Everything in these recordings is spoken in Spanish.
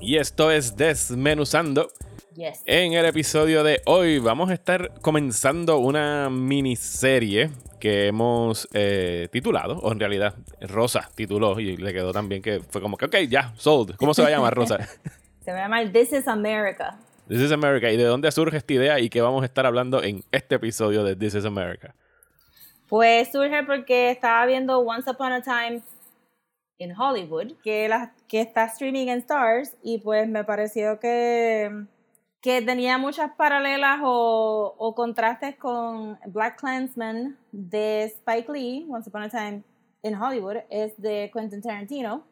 Y esto es Desmenuzando. Yes. En el episodio de hoy vamos a estar comenzando una miniserie que hemos eh, titulado, o en realidad Rosa tituló y le quedó también que fue como que, ok, ya, sold. ¿Cómo se va a llamar Rosa? Se va a llamar This is America. This is America. ¿Y de dónde surge esta idea y qué vamos a estar hablando en este episodio de This is America? Pues surge porque estaba viendo Once Upon a Time in Hollywood, que, la, que está streaming en Stars, y pues me pareció que, que tenía muchas paralelas o, o contrastes con Black Klansman de Spike Lee, Once Upon a Time in Hollywood, es de Quentin Tarantino.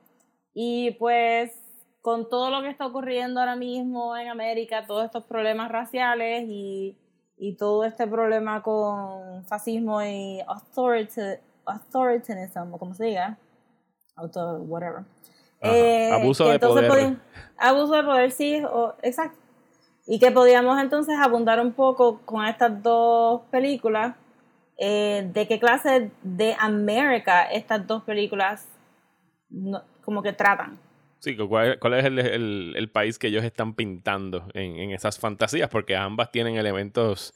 Y pues con todo lo que está ocurriendo ahora mismo en América, todos estos problemas raciales y, y todo este problema con fascismo y authority, authoritarianism, o como se diga, auto, whatever. Ajá, abuso de poder. abuso de poder, sí, o- exacto. Y que podíamos entonces abundar un poco con estas dos películas, eh, de qué clase de América estas dos películas no- como que tratan. Sí, ¿cuál, cuál es el, el- el país que ellos están pintando en, en esas fantasías? Porque ambas tienen elementos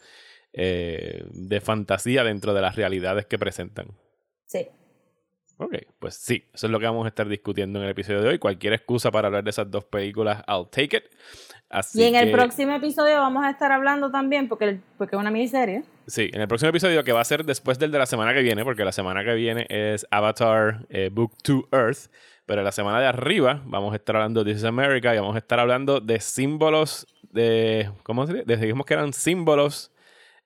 eh, de fantasía dentro de las realidades que presentan. Sí. Ok, pues sí, eso es lo que vamos a estar discutiendo en el episodio de hoy. Cualquier excusa para hablar de esas dos películas, I'll take it. Así y en el que- próximo episodio vamos a estar hablando también, porque, el- porque es una miniserie. Sí, en el próximo episodio que va a ser después del de la semana que viene, porque la semana que viene es Avatar eh, Book to Earth, pero la semana de arriba vamos a estar hablando de This is America y vamos a estar hablando de símbolos de, ¿cómo se dice? Dijimos que eran símbolos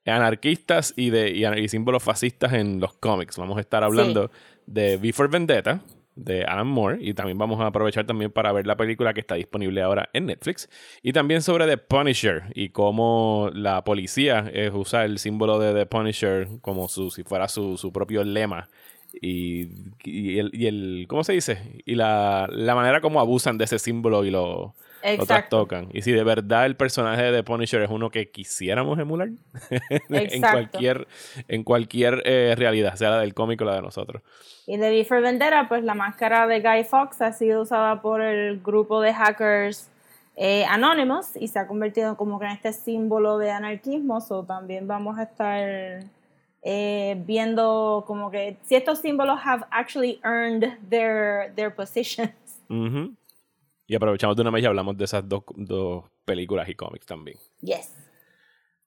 anarquistas y de y, y símbolos fascistas en los cómics. Vamos a estar hablando de V for Vendetta de Alan Moore y también vamos a aprovechar también para ver la película que está disponible ahora en Netflix y también sobre The Punisher y cómo la policía usa el símbolo de The Punisher como su, si fuera su, su propio lema y, y el, y el ¿cómo se dice? y la, la manera como abusan de ese símbolo y lo, lo Exacto. trastocan y si de verdad el personaje de The Punisher es uno que quisiéramos emular en cualquier en cualquier eh, realidad sea la del cómic o la de nosotros Y de V for Vendetta, pues la máscara de Guy Fawkes ha sido usada por el grupo de hackers eh, Anonymous y se ha convertido como que en este símbolo de anarquismo. So también vamos a estar eh, viendo como que si estos símbolos have actually earned their, their positions. Ujú. Y aprovechamos de una vez y hablamos de esas dos, dos películas y cómics también. Yes.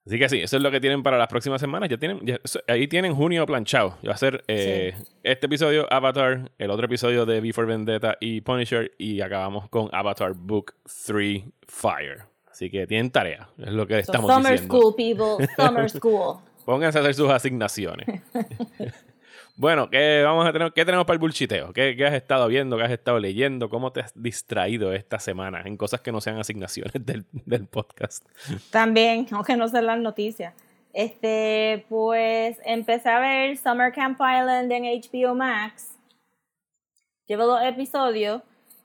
Así que sí, eso es lo que tienen para las próximas semanas. Ya tienen, ya- ahí tienen junio planchado. Va a ser eh, este episodio Avatar, el otro episodio de V for Vendetta y Punisher y acabamos con Avatar Book 3 Fire. Así que tienen tarea, es lo que So estamos summer diciendo. school, people. Summer school. Pónganse a hacer sus asignaciones. bueno, ¿qué, vamos a tener, ¿qué tenemos para el bulchiteo? ¿Qué, ¿Qué has estado viendo? ¿Qué has estado leyendo? ¿Cómo te has distraído esta semana en cosas que no sean asignaciones del, podcast? También, aunque no sean las noticias. Este, pues empecé a ver Summer Camp Island en HBO Max. Llevo dos episodios.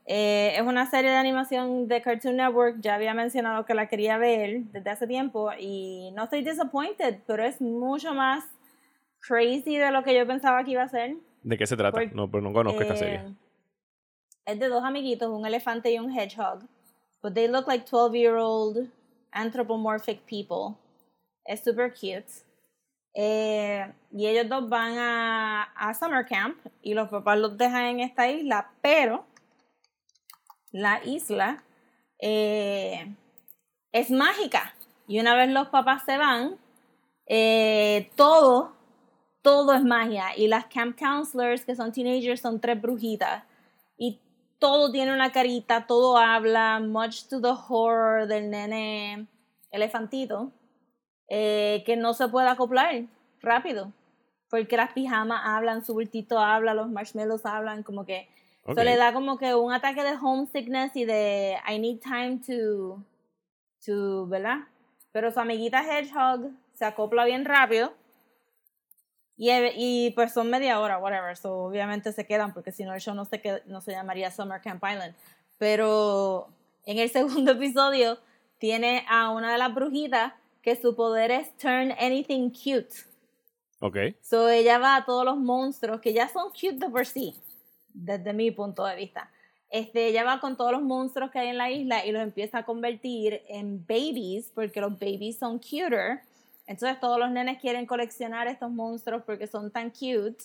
Eh, es una serie de animación de Cartoon Network. Ya había mencionado que la quería ver desde hace tiempo y no estoy disappointed, pero es mucho más crazy de lo que yo pensaba que iba a ser. ¿De qué se trata? No, pero no conozco esta Eh, serie. Es de dos amiguitos, un elefante y un hedgehog. But they look like 12 year old anthropomorphic people. Es super cute. Eh, y ellos dos van a, a summer camp y los papás los dejan en esta isla, pero la isla eh, es mágica. Y una vez los papás se van, eh, todo, todo es magia. Y las camp counselors, que son teenagers, son tres brujitas. Y todo tiene una carita, todo habla, much to the horror del nene elefantito, eh, que no se puede acoplar rápido. Porque las pijamas hablan, su bultito habla, los marshmallows hablan, como que Ok. So le da como que un ataque de homesickness y de I need time to, to, ¿verdad? Pero su amiguita Hedgehog se acopla bien rápido. Y, y pues son media hora, whatever. So obviamente se quedan porque si no el show no se, qued- no se llamaría Summer Camp Island. Pero en el segundo episodio tiene a una de las brujitas que su poder es turn anything cute. Ok. So ella va a todos los monstruos que ya son cute de por sí, desde mi punto de vista. Este, ella va con todos los monstruos que hay en la isla y los empieza a convertir en babies, porque los babies son cuter. Entonces todos los nenes quieren coleccionar estos monstruos porque son tan cute.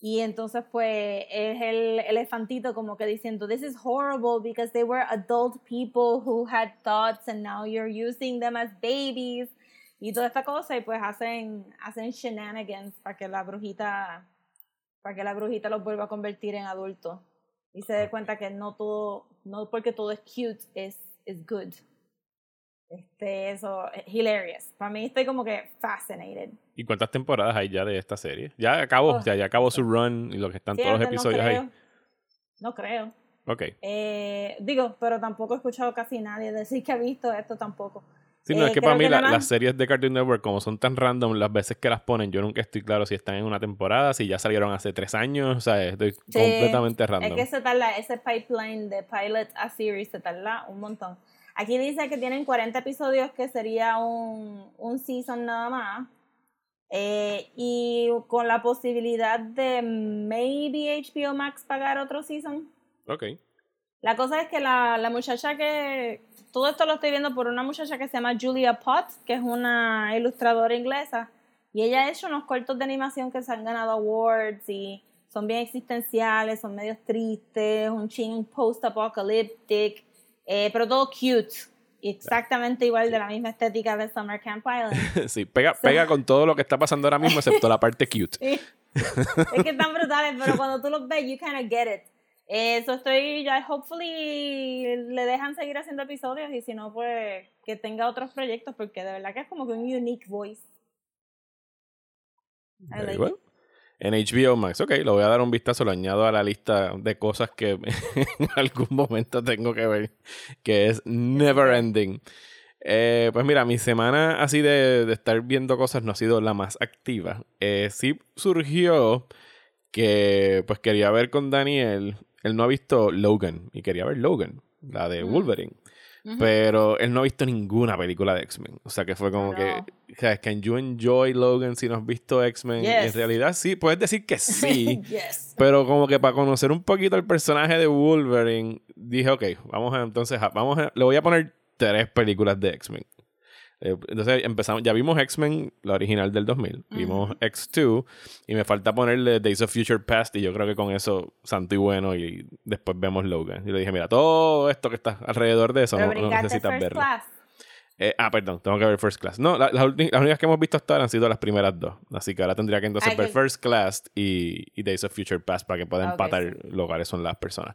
Y entonces pues es el elefantito como que diciendo, this is horrible because they were adult people who had thoughts and now you're using them as babies. Y toda esta cosa y pues hacen hacen shenanigans para que la brujita para que la brujita los vuelva a convertir en adultos. Y se dé cuenta que no todo no porque todo es cute es es good este eso es hilarious para mí estoy como que fascinated ¿Y cuántas temporadas hay ya de esta serie? Ya acabó, Oh. sea, ya acabó su run y lo que están todos los episodios no creo, ahí. no creo Ok. Eh, digo pero tampoco he escuchado casi nadie decir que ha visto esto tampoco Sí, no, Eh, es que creo para mí que la- las series de Cartoon Network, como son tan random, las veces que las ponen, yo nunca estoy claro si están en una temporada, si ya salieron hace tres años, o sea, estoy Sí, completamente random. Es que se tarda, ese pipeline de pilot a series se tarda un montón. Aquí dice que tienen 40 episodios, que sería un, un season nada más. Eh, y con la posibilidad de maybe HBO Max pagar otro season. Ok. La cosa es que la, la muchacha que. Todo esto lo estoy viendo por una muchacha que se llama Julia Potts, que es una ilustradora inglesa. Y ella ha hecho unos cortos de animación que se han ganado awards y son bien existenciales, son medios tristes, un ching post-apocalyptic, eh, pero todo cute. Exactamente igual de la misma estética de Summer Camp Island. sí, pega, pega con todo lo que está pasando ahora mismo, excepto la parte cute. Sí. es que están brutales, pero cuando tú los ves, you kind of get it. Eso estoy ya, hopefully le dejan seguir haciendo episodios y si no, pues que tenga otros proyectos porque de verdad que es como que un unique voice. I Very like well. En HBO Max, ok, lo voy a dar un vistazo, lo añado a la lista de cosas que en algún momento tengo que ver, que es never ending. Eh, pues mira, mi semana así de, de estar viendo cosas no ha sido la más activa. Eh, sí surgió que pues quería ver con Daniel, él no ha visto Logan y quería ver Logan, la de Mm. Pero él no ha visto ninguna película de X-Men. O sea que fue como que. ¿Sabes? Can you enjoy Logan si no has visto X-Men? En realidad sí, puedes decir que sí. yes. pero como que para conocer un poquito el personaje de Wolverine, dije, ok, vamos a entonces, a- vamos a, le voy a poner tres películas de X-Men. Eh, entonces empezamos, ya vimos X-Men, la original del 2000, vimos X2 y me falta ponerle Days of Future Past y yo creo que con eso santo y bueno y después vemos Logan. Y le dije, mira, todo esto que está alrededor de eso Pero no, no necesitas first verlo. class. Eh, ah, perdón, tengo que ver First Class. No, la- las, ulti- las únicas que hemos visto hasta ahora han sido las primeras dos. Así que ahora tendría que entonces ver First Class y, y Days of Future Past para que pueda Ah, ok, empatar lo cuáles son las personas.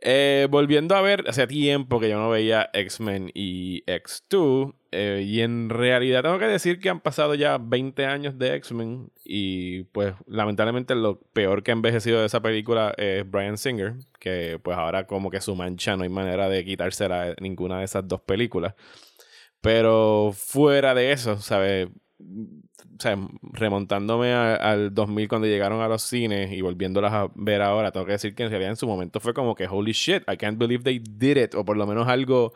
Eh, volviendo a ver, hace tiempo que yo no veía X-Men y X2. eh, y en realidad tengo que decir que han pasado ya 20 años de X-Men. Y pues lamentablemente lo peor que ha envejecido de esa película es Brian Singer. Que pues ahora como que su mancha no hay manera de quitársela de ninguna de esas dos películas. Pero fuera de eso, ¿sabes? O sea, remontándome a- al 2000 cuando llegaron a los cines y volviéndolas a ver ahora, tengo que decir que en realidad en su momento fue como que holy shit, I can't believe they did it, o por lo menos algo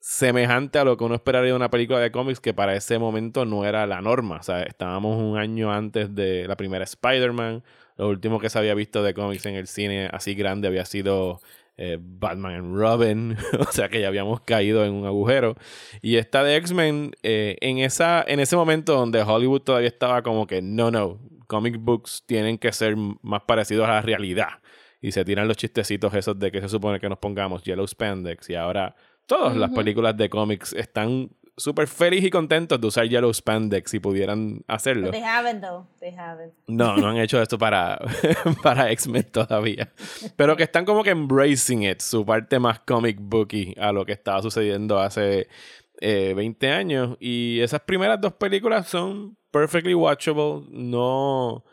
semejante a lo que uno esperaría de una película de cómics que para ese momento no era la norma. O sea, estábamos un año antes de la primera Spider-Man. Lo último que se había visto de cómics en el cine así grande había sido eh, Batman and Robin. o sea que ya habíamos caído en un agujero. Y esta de X-Men, eh, en, esa, en ese momento donde Hollywood todavía estaba como que no, no, comic books tienen que ser más parecidos a la realidad. Y se tiran los chistecitos esos de que se supone que nos pongamos Yellow Spandex. Y ahora todas las películas de cómics están súper felices y contentos de usar Yellow Spandex si pudieran hacerlo. But they haven't though. They haven't. No, no han hecho esto para, para X-Men todavía. Pero que están como que embracing it, su parte más comic booky a lo que estaba sucediendo hace eh, 20 años. Y esas primeras dos películas son perfectly watchable. No,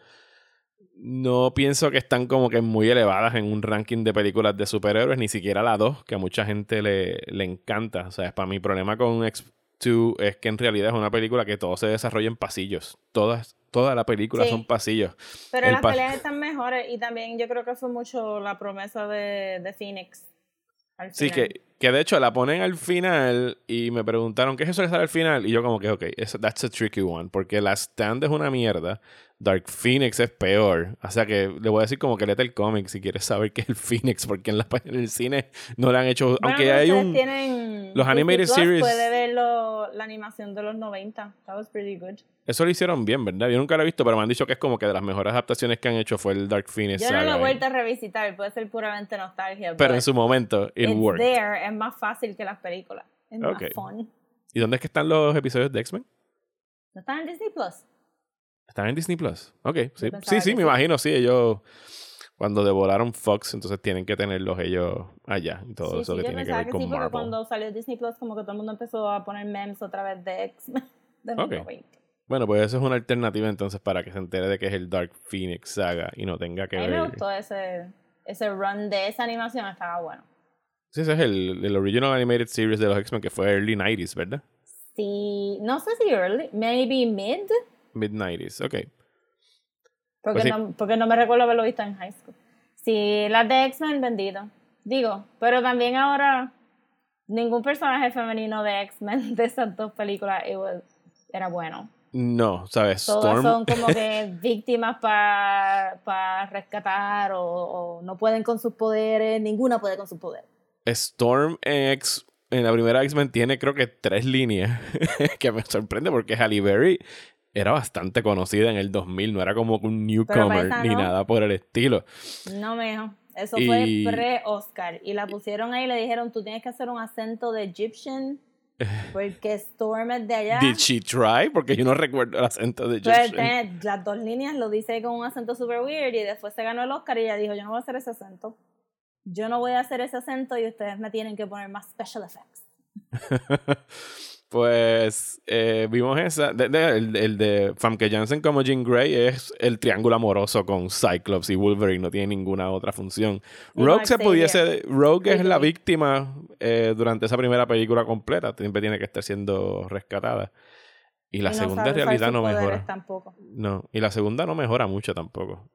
no pienso que están como que muy elevadas en un ranking de películas de superhéroes, ni siquiera la 2, que a mucha gente le, le encanta. O sea, para mi problema con X2 es que en realidad es una película que todo se desarrolla en pasillos. Todas, toda la película Sí. son pasillos. Pero El las peleas están mejores y también yo creo que fue mucho la promesa de, de Phoenix. al Sí, final. que, que de hecho la ponen al final y me preguntaron, ¿qué es eso que sale al final? Y yo como que, ok, that's a tricky one, porque la stand es una mierda, Dark Phoenix es peor, o sea que le voy a decir como que léete el cómic si quieres saber qué es el Phoenix, porque en, la, en el cine no le han hecho, Bueno, aunque hay un... tienen los animated Plus, series- Puede ver lo- la animación de los 90. That was pretty good. Eso lo hicieron bien, ¿verdad? Yo nunca lo he visto, pero me han dicho que es como que de las mejores adaptaciones que han hecho fue el Dark Phoenix. Yo no lo he ¿eh? vuelto a revisitar, puede ser puramente nostalgia. Pero en su momento, it it's worked. There. es más fácil que las películas. Es más fun. ¿Y dónde es que están los episodios de X-Men? ¿No están en Disney Plus? ¿Están en Disney Plus? Ok, sí, sí, sí me imagino, sí, ellos cuando devoraron Fox, entonces tienen que tenerlos ellos allá y todo eso que tiene que ver que con sí, Marvel. cuando salió Disney Plus, como que todo el mundo empezó a poner memes otra vez de X-Men. De bueno, pues eso es una alternativa entonces para que se entere de que es el Dark Phoenix saga y no tenga que A mí me gustó ese, ese run de esa animación, estaba bueno. Sí, ese es el, el original animated series de los X-Men que fue early 90s, ¿verdad? Sí, no sé si early, maybe mid, Mid 90s, ok. porque, Pues sí. no, porque no me recuerdo haberlo visto en high school. Sí, las de X-Men, bendito. Digo, pero también ahora ningún personaje femenino de X-Men de esas dos películas was- era bueno. No, ¿sabes? Todas Storm. son como que víctimas para rescatar o, o no pueden con sus poderes, ninguna puede con sus poderes. Storm en, X, en la primera X-Men tiene creo que tres líneas que me sorprende porque Halle Berry era bastante conocida en el 2000, no era como un newcomer ni no. nada por el estilo. No, mijo. Eso Y- fue pre-Oscar. Y la pusieron ahí y le dijeron, tú tienes que hacer un acento de Egyptian porque Storm es de allá. Did she try? Porque yo no recuerdo el acento de él Egyptian. tiene las dos líneas lo dice con un acento super weird y después se ganó el Oscar y ella dijo, yo no voy a hacer ese acento. Yo no voy a hacer ese acento y ustedes me tienen que poner más special effects. Pues eh, vimos esa. de- de- el, el de Famke Janssen como Jean Grey es el triángulo amoroso con Cyclops y Wolverine, no tiene ninguna otra función. Rogue se pudiese. Rogue es la víctima eh, durante esa primera película completa. Siempre tiene que estar siendo rescatada. Y la Y no segunda en realidad no mejora. Tampoco. No, y la segunda no mejora mucho tampoco.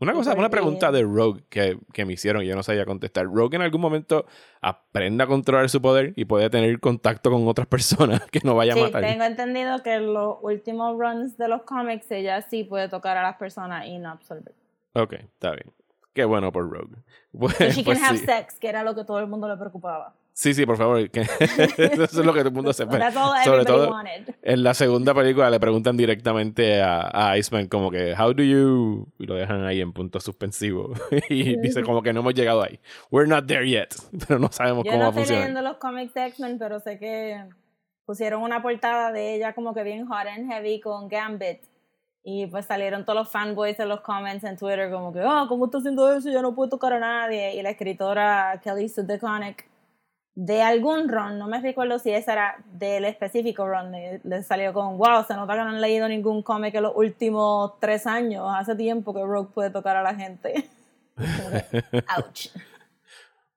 Una cosa, una pregunta de Rogue que, que me hicieron y yo no sabía contestar. ¿Rogue en algún momento aprende a controlar su poder y puede tener contacto con otras personas que no vaya a Sí, matar? tengo entendido que en los últimos runs de los cómics ella sí puede tocar a las personas y no absorber. Ok, está bien. Qué bueno por Rogue. Pues, So she pues can have sí. sex, que era lo que todo el mundo le preocupaba. Sí, sí, por favor. que- Eso es lo que todo el mundo. That's all Sobre todo wanted. en la segunda película le preguntan directamente a, a Iceman como que, how do you... Y lo dejan ahí en punto suspensivo. y dice como que no hemos llegado ahí. We're not there yet. Pero no sabemos Yo cómo no va a estoy funcionar. leyendo los cómics de X-Men, pero sé que pusieron una portada de ella como que bien hot and heavy con Gambit. Y pues salieron todos los fanboys en los comments en Twitter como que, oh, ¿cómo está haciendo eso? Ya no puedo tocar a nadie. Y la escritora Kelly Sue DeConnick de algún run, no me recuerdo si esa era del específico run, le, salió con, wow, se nota que no han leído ningún cómic en los últimos tres años. Hace tiempo que Rogue puede tocar a la gente. Ouch.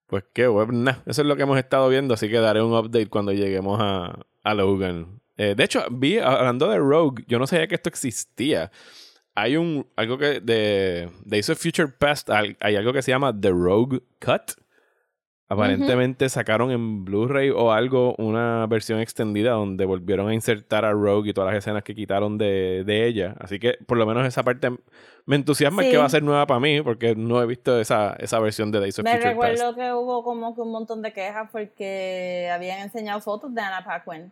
Pues qué bueno. Eso es lo que hemos estado viendo, así que daré un update cuando lleguemos a, a Logan. Eh, de hecho, vi, hablando de Rogue, yo no sabía que esto existía. Hay un, algo que de Days of Future Past, hay algo que se llama The Rogue Cut. Aparentemente sacaron en Blu-ray o algo una versión extendida donde volvieron a insertar a Rogue y todas las escenas que quitaron de, de ella. Así que por lo menos esa parte me entusiasma, es Sí. que va a ser nueva para mí porque no he visto esa, esa versión de Days of Me Future Past. recuerdo que hubo como que un montón de quejas porque habían enseñado fotos de Anna Paquin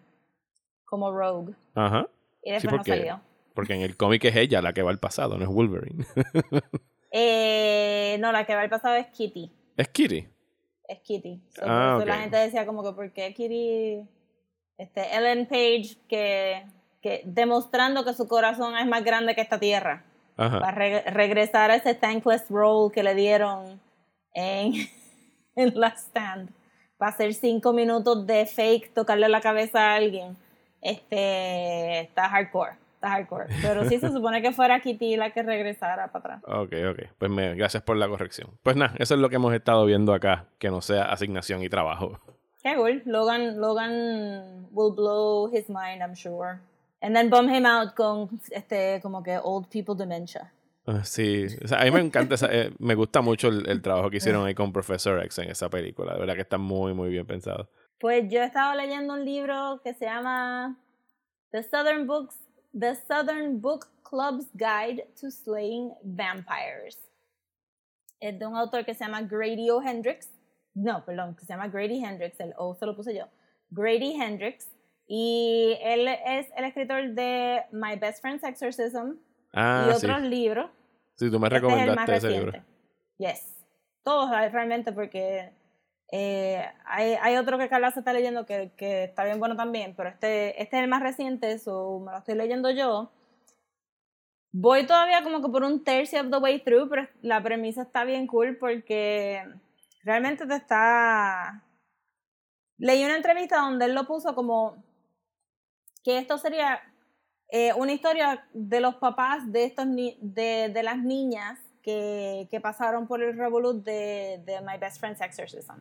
como Rogue Ajá. y después Sí, no salió. Porque en el cómic es ella la que va al pasado, no es Wolverine. Eh, no, la que va al pasado es Kitty. es Kitty. Es Kitty. So, Ah, por eso la gente decía como que ¿por qué Kitty? Este, Ellen Page que, que demostrando que su corazón es más grande que esta tierra. Ajá. Para re- regresar a ese thankless role que le dieron en, en la stand. Para hacer cinco minutos de fake, tocarle la cabeza a alguien. Este está hardcore. Hardcore. Pero sí se supone que fuera Kitty la que regresara para atrás. Ok, ok. Pues me, gracias por la corrección. Pues nada, eso es lo que hemos estado viendo acá, que no sea asignación y trabajo. Qué cool. Logan, Logan will blow his mind, I'm sure. And then bum him out con este como que old people dementia. Ah, Sí, o sea, a mí me encanta, esa- eh, me gusta mucho el, el trabajo que hicieron ahí con Professor X en esa película. De verdad que está muy, muy bien pensado. Pues yo he estado leyendo un libro que se llama The Southern Books, The Southern Book Club's Guide to Slaying Vampires. Es de un autor que se llama Grady O. Hendrix. No, perdón, que se llama Grady Hendrix. El O se lo puse yo. Grady Hendrix. Y él es el escritor de My Best Friend's Exorcism Ah, y sí. otros libros. Sí, tú me Este es el más recomendaste ese libro. Yes. Todos realmente porque eh, hay, hay otro que Carla se está leyendo que, que está bien bueno también, pero este, este es el más reciente, so me lo estoy leyendo yo. Voy todavía como que por un tercio of the way through, pero la premisa está bien cool porque realmente te está... Leí una entrevista donde él lo puso como que esto sería eh, una historia de los papás de estos ni- de, de las niñas que, que pasaron por el revolut de, de My Best Friend's Exorcism.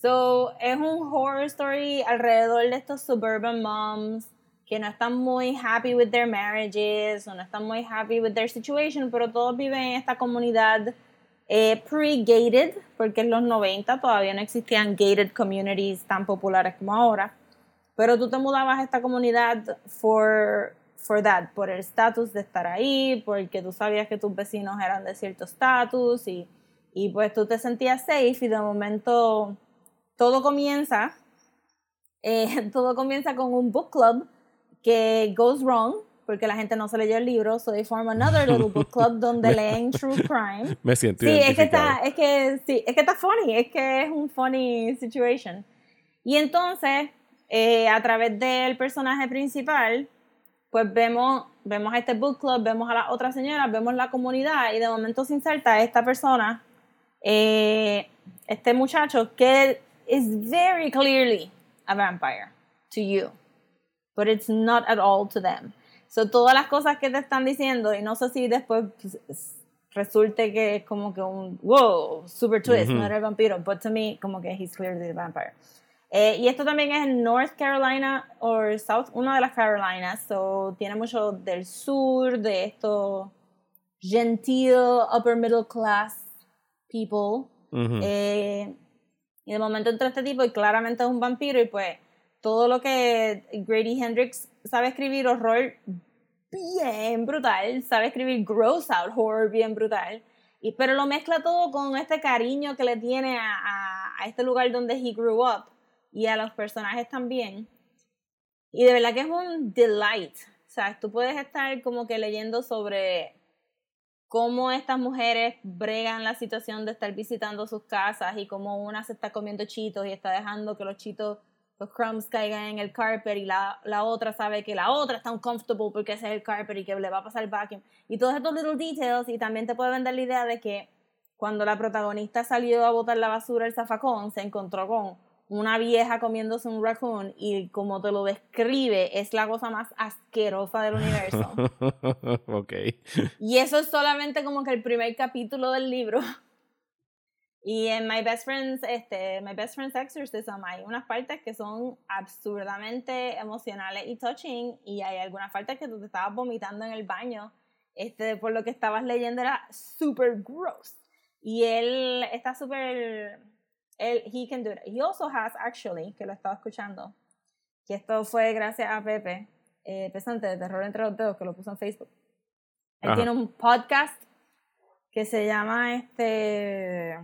So, es un horror story alrededor de estos suburban moms que no están muy happy with their marriages o no están muy happy with their situation, pero todos viven en esta comunidad eh, pre-gated, porque en los 90 todavía no existían gated communities tan populares como ahora. Pero tú te mudabas a esta comunidad for, for that, por el estatus de estar ahí, porque tú sabías que tus vecinos eran de cierto estatus y, y pues tú te sentías safe y de momento todo comienza, eh, todo comienza con un book club que goes wrong porque la gente no se leyó el libro, so they form another little book club donde leen true crime. Me siento Sí, es que está, es que sí, es que está funny, es que es un funny situation. Y entonces, eh, a través del personaje principal, pues vemos, vemos a este book club, vemos a las otras señoras, vemos la comunidad y de momento se inserta esta persona, eh, este muchacho que is very clearly a vampire to you, but it's not at all to them. So, todas las cosas que te están diciendo, y no sé si después pues, es- resulte que es como que un wow, super twist, no era el vampiro, but to me, como que he's clearly a vampire. Eh, y esto también es en North Carolina o South, una de las Carolinas, so tiene mucho del sur, de estos gentil, upper middle class people. Eh, y de momento entra este tipo y claramente es un vampiro y pues todo lo que Grady Hendrix sabe escribir horror bien brutal, sabe escribir gross out horror bien brutal, y, pero lo mezcla todo con este cariño que le tiene a, a, a este lugar donde he grew up y a los personajes también. Y de verdad que es un delight. O sea, tú puedes estar como que leyendo sobre cómo estas mujeres bregan la situación de estar visitando sus casas y cómo una se está comiendo chitos y está dejando que los chitos, los crumbs caigan en el carpet y la, la otra sabe que la otra está uncomfortable porque ese es el carpet y que le va a pasar el vacuum. Y todos estos little details y también te puede vender la idea de que cuando la protagonista salió a botar la basura al zafacón se encontró con una vieja comiéndose un raccoon y como te lo describe es la cosa más asquerosa del universo. ok. Y eso es solamente como que el primer capítulo del libro. Y en My Best Friend's, este, My Best Friend's Exorcism hay unas partes que son absurdamente emocionales y touching y hay algunas partes que tú te estabas vomitando en el baño. Este, por lo que estabas leyendo era super gross. Y él está súper... Él, he can do it. He also has, actually, que lo estaba escuchando, que esto fue gracias a Pepe, eh, Pesante de Terror entre los Dedos, que lo puso en Facebook. Él Ajá. tiene un podcast que se llama este.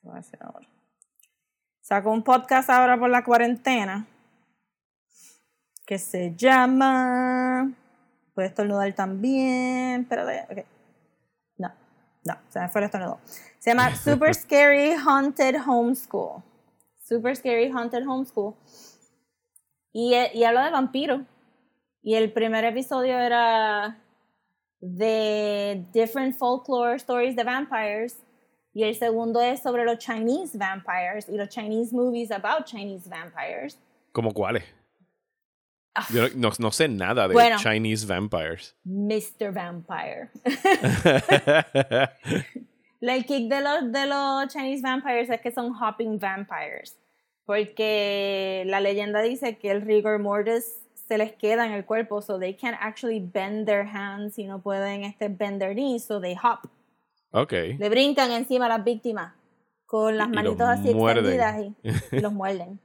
¿qué voy a decir ahora? Sacó un podcast ahora por la cuarentena que se llama. Puede estornudar también. Espérate, ok. No, no, se me fue el estornudo. Se llama Super Scary Haunted Homeschool. Super Scary Haunted Homeschool. Y, e- y habla de vampiros. Y el primer episodio era de different folklore stories de vampires. Y el segundo es sobre los Chinese vampires y los Chinese movies about Chinese vampires. ¿Cómo cuáles? Yo no, no sé nada de Bueno. Chinese vampires. Mr. Vampire. El kick de los, de los Chinese vampires es que son hopping vampires. Porque la leyenda dice que el rigor mortis se les queda en el cuerpo, so they can't actually bend their hands y no pueden este, bend their knees, so they hop. ok. Le brincan encima a las víctimas con las manitos así muerden. extendidas y, y los muerden.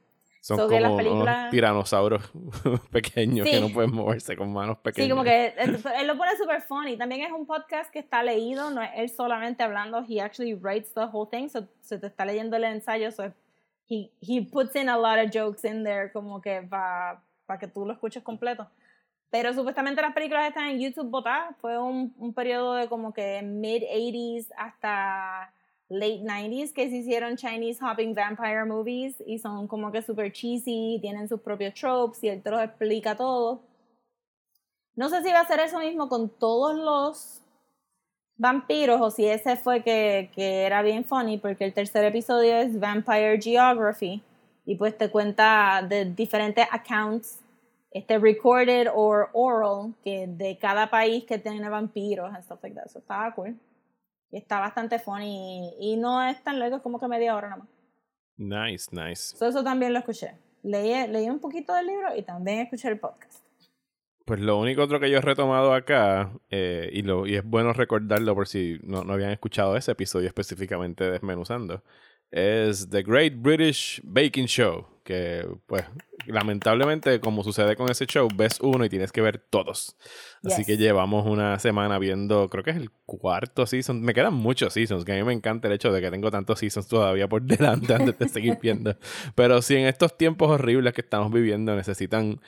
Son so que las como unos tiranosaurios pequeños que Sí. no pueden moverse con manos pequeñas. Sí, como que él, lo pone super funny. También es un podcast que está leído, no es él solamente hablando. He actually writes the whole thing, so se te está leyendo el ensayo, so he, he puts in a lot of jokes in there, como que para que tú lo escuches completo. Pero supuestamente las películas están en YouTube botadas. Fue un, un periodo de como que mid-80s hasta late 90s que se hicieron Chinese Hopping Vampire movies y son como que super cheesy, tienen sus propios tropes y él te los explica todo. No sé si va a hacer eso mismo con todos los vampiros o si ese fue que, que era bien funny porque el tercer episodio es Vampire Geography y pues te cuenta de diferentes accounts este recorded or oral que de cada país que tiene vampiros and stuff like that. Eso estaba cool. Y está bastante funny y, y no es tan largo, es como que media hora nada más. Nice, nice. So, eso también lo escuché. Leí, leí un poquito del libro y también escuché el podcast. Pues lo único otro que yo he retomado acá, eh, y, lo, y es bueno recordarlo por si no, no habían escuchado ese episodio específicamente desmenuzando, es The Great British Baking Show, que pues lamentablemente como sucede con ese show, ves uno y tienes que ver todos. Así Yes. que llevamos una semana viendo, creo que es el cuarto season, me quedan muchos seasons, que a mí me encanta el hecho de que tengo tantos seasons todavía por delante antes de seguir viendo. Pero si en estos tiempos horribles que estamos viviendo necesitan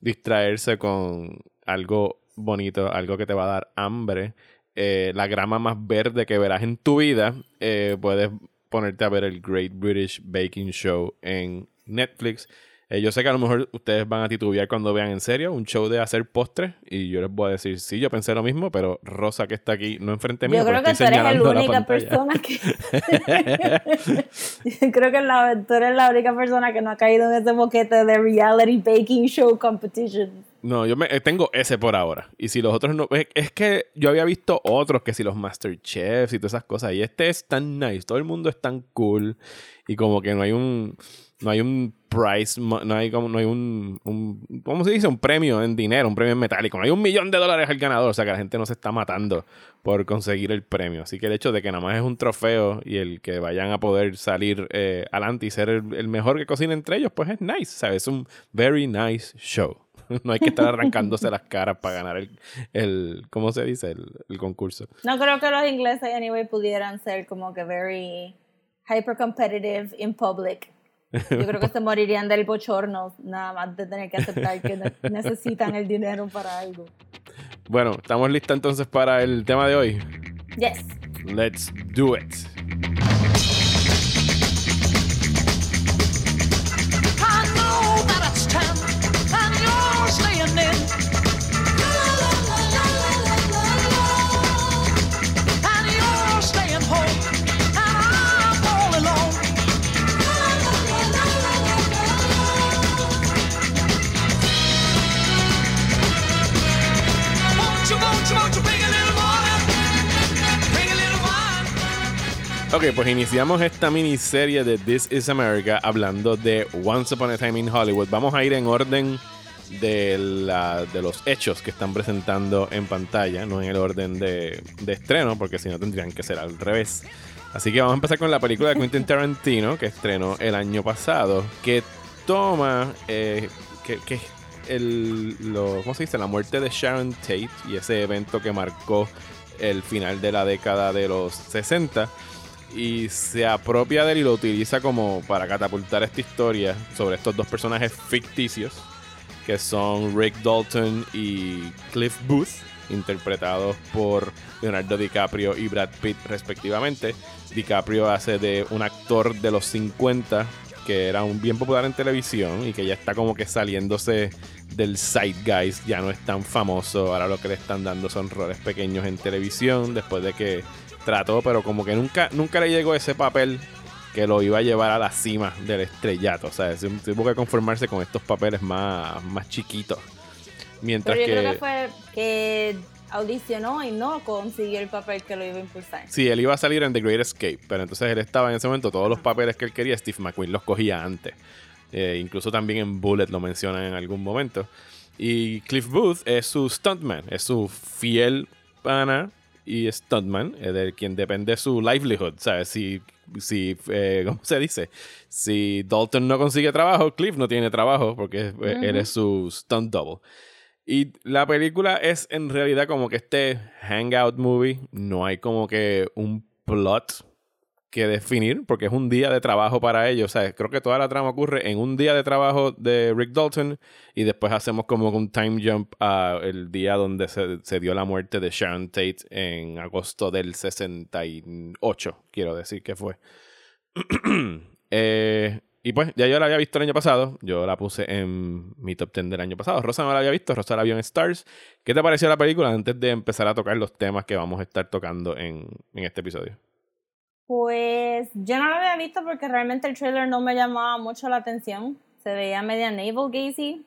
distraerse con algo bonito, algo que te va a dar hambre, eh, la grama más verde que verás en tu vida, eh, puedes ponerte a ver el Great British Baking Show en Netflix. Eh, yo sé que a lo mejor ustedes van a titubear cuando vean en serio un show de hacer postres y yo les voy a decir, sí, yo pensé lo mismo, pero Rosa que está aquí, no enfrente mío, Yo creo que tú eres la única persona que. Yo creo que la, tú eres la única persona que no ha caído en ese boquete de reality baking show competition. No, yo me, eh, tengo ese por ahora. Y si los otros no. Es, es que yo había visto otros que si los Masterchefs y todas esas cosas. Y este es tan nice. Todo el mundo es tan cool. Y como que no hay un. No hay un price. No hay como. No hay un. ¿Cómo se dice? Un premio en dinero. Un premio en metálico. No hay un millón de dólares al ganador. O sea que la gente no se está matando por conseguir el premio. Así que el hecho de que nada más es un trofeo y el que vayan a poder salir eh, adelante y ser el, mejor que cocine entre ellos, pues es nice. ¿sabes? Es un very nice show. No hay que estar arrancándose las caras para ganar el, el ¿cómo se dice? El, el concurso. No creo que los ingleses, anyway, pudieran ser como que very hyper competitive in public. Yo creo que se morirían del bochorno, nada más de tener que aceptar que ne- necesitan el dinero para algo. Bueno, ¿estamos listos entonces para el tema de hoy? Yes. Let's do it. Ok, pues iniciamos esta miniserie de This is America hablando de Once Upon a Time in Hollywood. Vamos a ir en orden de, la- de los hechos que están presentando en pantalla, no en el orden de, de estreno, porque si no tendrían que ser al revés. Así que vamos a empezar con la película de Quentin Tarantino, que estrenó el año pasado, que toma, eh, que, que el, lo, ¿cómo se dice? La muerte de Sharon Tate y ese evento que marcó el final de la década de los 60 y se apropia de él y lo utiliza como para catapultar esta historia sobre estos dos personajes ficticios que son Rick Dalton y Cliff Booth, interpretados por Leonardo DiCaprio y Brad Pitt respectivamente. DiCaprio hace de un actor de los 50 que era un bien popular en televisión y que ya está como que saliéndose del zeitgeist, ya no es tan famoso, ahora lo que le están dando son roles pequeños en televisión después de que trató, pero como que nunca, nunca le llegó ese papel que lo iba a llevar a la cima del estrellato. O sea, tipo que conformarse con estos papeles más, más chiquitos. Mientras Pero yo que, creo que fue que audicionó y no consiguió el papel que lo iba a impulsar. Sí, él iba a salir en The Great Escape, pero entonces él estaba en ese momento, todos los papeles que él quería, Steve McQueen los cogía antes. Eh, incluso también en Bullet lo mencionan en algún momento. Y Cliff Booth es su stuntman, es su fiel pana y stuntman, eh, de quien depende su livelihood. ¿Sabes? Si, si eh, ¿cómo se dice? Si Dalton no consigue trabajo, Cliff no tiene trabajo porque eh, él es su stunt double. Y la película es en realidad como que este hangout movie. No hay como que un plot que definir, porque es un día de trabajo para ellos. O sea, creo que toda la trama ocurre en un día de trabajo de Rick Dalton y después hacemos como un time jump a el día donde se, se dio la muerte de Sharon Tate en agosto del 68, quiero decir que fue. Eh, y pues, ya yo la había visto el año pasado. Yo la puse en mi top 10 del año pasado. Rosa no la había visto. Rosa la vio en Stars. ¿Qué te pareció la película antes de empezar a tocar los temas que vamos a estar tocando en, en este episodio? Pues yo no lo había visto porque realmente el trailer no me llamaba mucho la atención. Se veía media navel gazy.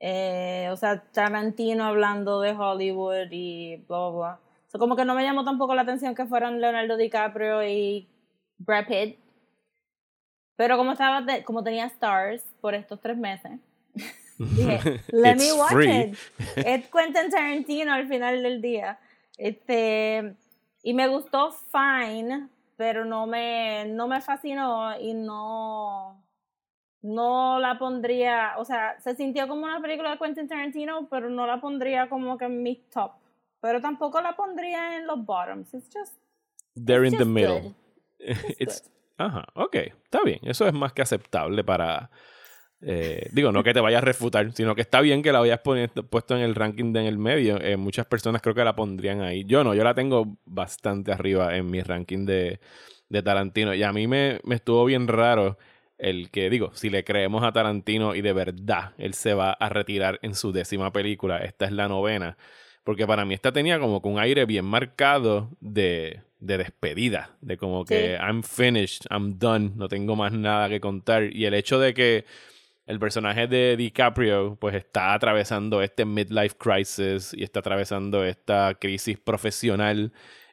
Eh, o sea, Tarantino hablando de Hollywood y bla, bla, bla. So, como que no me llamó tampoco la atención que fueran Leonardo DiCaprio y Brad Pitt. Pero como estaba de- como tenía stars por estos tres meses, dije, let me watch free. it. Es Quentin Tarantino al final del día. Este, y me gustó fine, pero no me, no me fascinó y no, no la pondría, o sea, se sintió como una película de Quentin Tarantino, pero no la pondría como que en mi top. Pero tampoco la pondría en los bottoms. It's just, They're it's in the middle. good. It's- good. Ajá, ok, está bien. Eso es más que aceptable para. Eh, digo, no que te vayas a refutar, sino que está bien que la hayas poni- puesto en el ranking de en el medio. Eh, muchas personas creo que la pondrían ahí. Yo no, yo la tengo bastante arriba en mi ranking de, de Tarantino. Y a mí me, me estuvo bien raro el que, digo, si le creemos a Tarantino y de verdad él se va a retirar en su décima película, esta es la novena. Porque para mí esta tenía como que un aire bien marcado de, de despedida, de como que Sí. I'm finished, I'm done, no tengo más nada que contar. Y el hecho de que el personaje de DiCaprio pues está atravesando este midlife crisis y está atravesando esta crisis profesional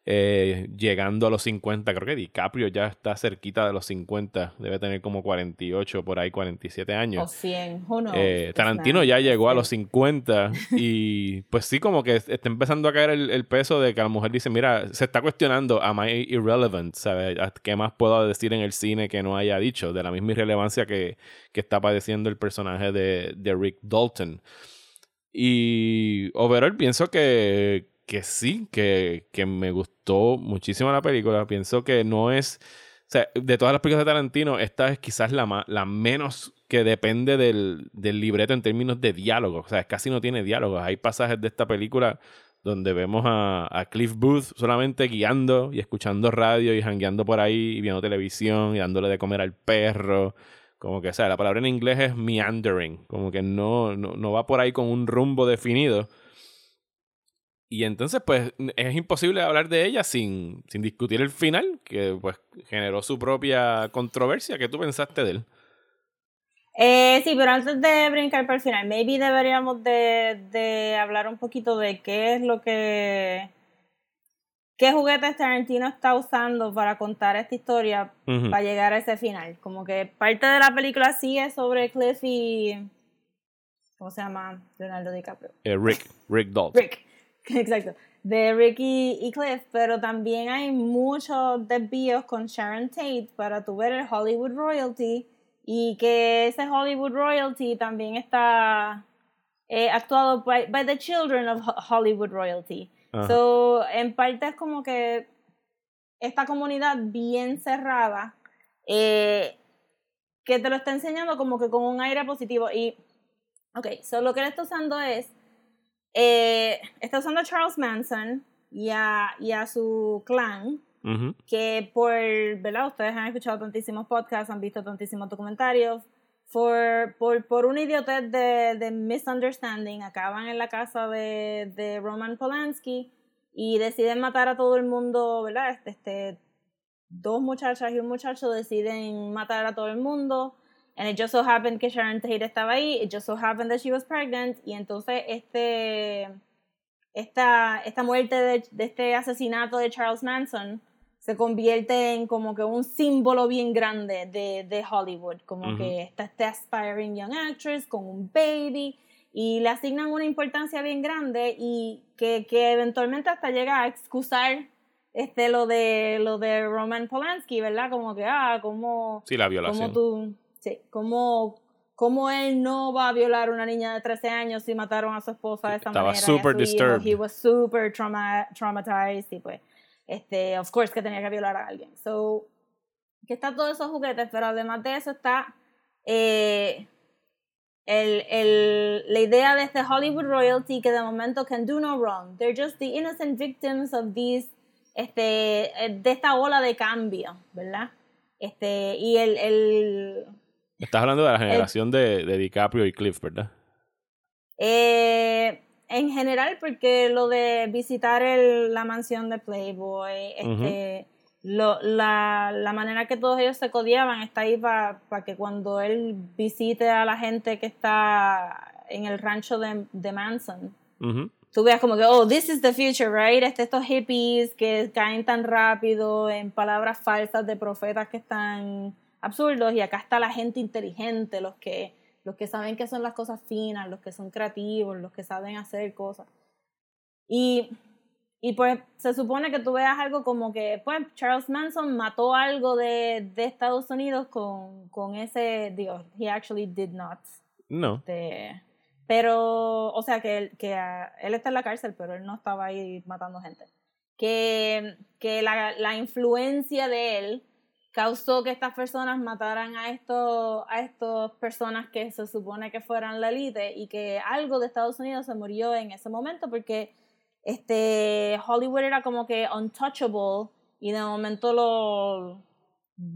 eh, llegando a los 50. Creo que DiCaprio ya está cerquita de los 50, debe tener como 48 por ahí, 47 años. O 100, who knows? Eh, Tarantino ya llegó a los 50 y pues sí como que está empezando a caer el, el peso de que la mujer dice, mira, se está cuestionando, am I irrelevant? ¿Sabes? ¿Qué más puedo decir en el cine que no haya dicho? De la misma irrelevancia que, que está padeciendo el personaje de, de Rick Dalton. Y overall pienso que, que sí, que, que me gustó muchísimo la película. Pienso que no es... O sea, de todas las películas de Tarantino, esta es quizás la, ma- la menos que depende del, del libreto en términos de diálogos. O sea, casi no tiene diálogos. Hay pasajes de esta película donde vemos a, a Cliff Booth solamente guiando y escuchando radio y jangueando por ahí y viendo televisión y dándole de comer al perro. Como que, o sea, la palabra en inglés es meandering. Como que no, no, no va por ahí con un rumbo definido. Y entonces, pues, es imposible hablar de ella sin, sin discutir el final, que pues generó su propia controversia. ¿Qué tú pensaste de él? Eh, sí, pero antes de brincar para el final, maybe deberíamos de, de hablar un poquito de qué es lo que... ¿Qué juguetes Tarantino está usando para contar esta historia para llegar a ese final? Como que parte de la película sí es sobre Cliff y... ¿Cómo se llama? Leonardo DiCaprio. Eh, Rick, Rick Dalton. Rick, exacto. De Ricky y Cliff, pero también hay muchos desvíos con Sharon Tate para tu ver el Hollywood Royalty y que ese Hollywood Royalty también está eh, actuado by, by the children of Ho- Hollywood Royalty. Ajá. So, en parte es como que esta comunidad bien cerrada eh, que te lo está enseñando como que con un aire positivo y ok, so lo que él está usando es eh, está usando a Charles Manson y a, y a su clan que por, ¿verdad? Ustedes han escuchado tantísimos podcasts, han visto tantísimos documentarios, por, por, por una idiotez de, de misunderstanding, acaban en la casa de, de Roman Polanski y deciden matar a todo el mundo, ¿verdad? Este, este, dos muchachas y un muchacho deciden matar a todo el mundo. And it just so happened que Sharon Tate estaba ahí. It just so happened that she was pregnant. Y entonces este, esta, esta muerte de, de este asesinato de Charles Manson se convierte en como que un símbolo bien grande de, de Hollywood. Como Ujú. que está este aspiring young actress con un baby. Y le asignan una importancia bien grande y que, que eventualmente hasta llega a excusar este lo de lo de Roman Polanski, ¿verdad? Como que ah, como Sí, la como violación. tú sí, como como él no va a violar a una niña de 13 años si mataron a su esposa de esa Estaba manera. y a super su hijo. disturbed. He was super trauma, traumatized y pues este of course que tenía que violar a alguien. So que está todos esos juguetes, pero además de eso está eh, el, el, la idea de este Hollywood royalty que de momento can do no wrong. They're just the innocent victims of these, este, eh, de esta ola de cambio, ¿verdad? Este, y el, el Estás hablando de la generación de, de DiCaprio y Cliff, ¿verdad? eh, en general, porque lo de visitar el, la mansión de Playboy, este, lo, la, la manera que todos ellos se codiaban está ahí para que cuando él visite a la gente que está en el rancho de, de Manson, Ujú. tú veas como que, oh, this is the future, right? Este, estos hippies que caen tan rápido en palabras falsas de profetas que están absurdos y acá está la gente inteligente, los que, los que saben que son las cosas finas, los que son creativos, los que saben hacer cosas. Y, y pues se supone que tú veas algo como que, pues, Charles Manson mató algo de, de Estados Unidos con, con ese, digo, he actually did not. No. Este, pero, o sea, que, él, que ah, él está en la cárcel, pero él no estaba ahí matando gente. Que, que la, la influencia de él causó que estas personas mataran a estos a estas personas que se supone que fueran la élite y que algo de Estados Unidos se murió en ese momento porque este Hollywood era como que untouchable y de momento lo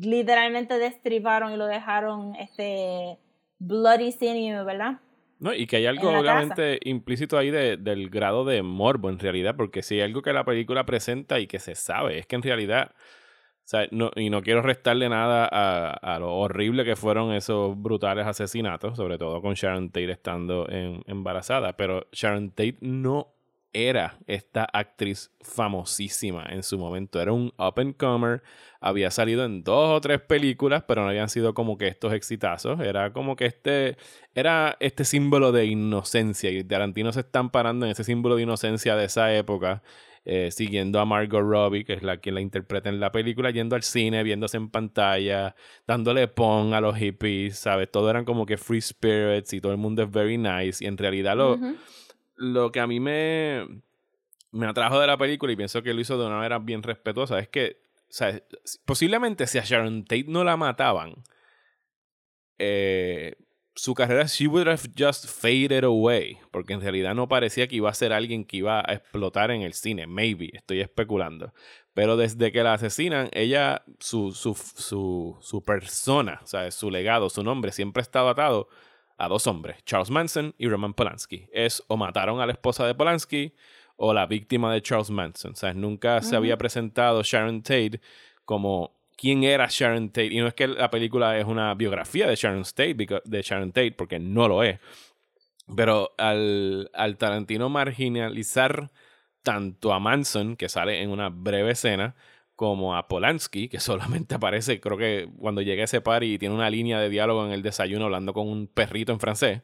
literalmente destriparon y lo dejaron este bloody sinew, ¿verdad? No, y que hay algo obviamente implícito ahí de- del grado de morbo en realidad, porque si hay algo que la película presenta y que se sabe, es que en realidad, y no quiero restarle nada a, lo horrible que fueron esos brutales asesinatos, sobre todo con Sharon Tate estando embarazada, pero Sharon Tate no era esta actriz famosísima en su momento, era un up and comer, había salido en dos o tres películas, pero no habían sido como que estos exitazos, era como que este era este símbolo de inocencia y Tarantino se está parando en ese símbolo de inocencia de esa época, eh, siguiendo a Margot Robbie, que es la quien la interpreta en la película, yendo al cine, viéndose en pantalla, dándole pon a los hippies, ¿sabes? Todo eran como que free spirits y todo el mundo es very nice y en realidad lo, lo que a mí me, me atrajo de la película y pienso que lo hizo de una manera bien respetuosa es que, posiblemente si a Sharon Tate no la mataban, eh, su carrera, she would have just faded away, porque en realidad no parecía que iba a ser alguien que iba a explotar en el cine, maybe, estoy especulando. Pero desde que la asesinan, ella, su, su, su, su persona, o sea, su legado, su nombre, siempre ha estado atado a dos hombres, Charles Manson y Roman Polanski. Es o mataron a la esposa de Polanski o la víctima de Charles Manson. O sea, nunca se había presentado Sharon Tate como quién era Sharon Tate. Y no es que la película es una biografía de Sharon Tate, de Sharon Tate porque no lo es. Pero al, al Tarantino marginalizar tanto a Manson, que sale en una breve escena, como a Polanski, que solamente aparece, creo que cuando llega ese party y tiene una línea de diálogo en el desayuno hablando con un perrito en francés,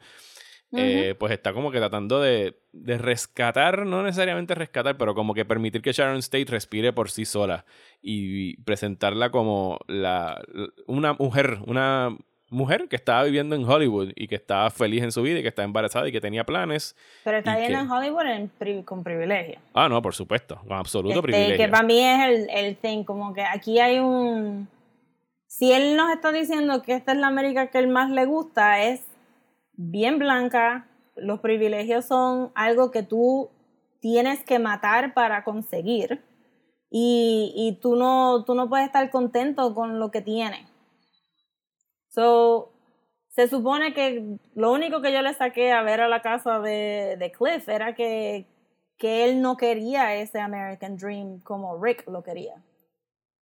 eh, pues está como que tratando de, de rescatar, no necesariamente rescatar, pero como que permitir que Sharon Tate respire por sí sola y presentarla como la, una mujer, una mujer que estaba viviendo en Hollywood y que estaba feliz en su vida y que estaba embarazada y que tenía planes. Pero está ¿Y bien qué? en Hollywood en pri- con privilegio. Ah, no, por supuesto, con absoluto Este, privilegio. que para mí es el, el thing, como que aquí hay un... Si él nos está diciendo que esta es la América que él más le gusta, es bien blanca, los privilegios son algo que tú tienes que matar para conseguir y, y tú, no, tú no puedes estar contento con lo que tienes. So, se supone que lo único que yo le saqué a ver a la casa de, de Cliff era que, que él no quería ese American Dream como Rick lo quería.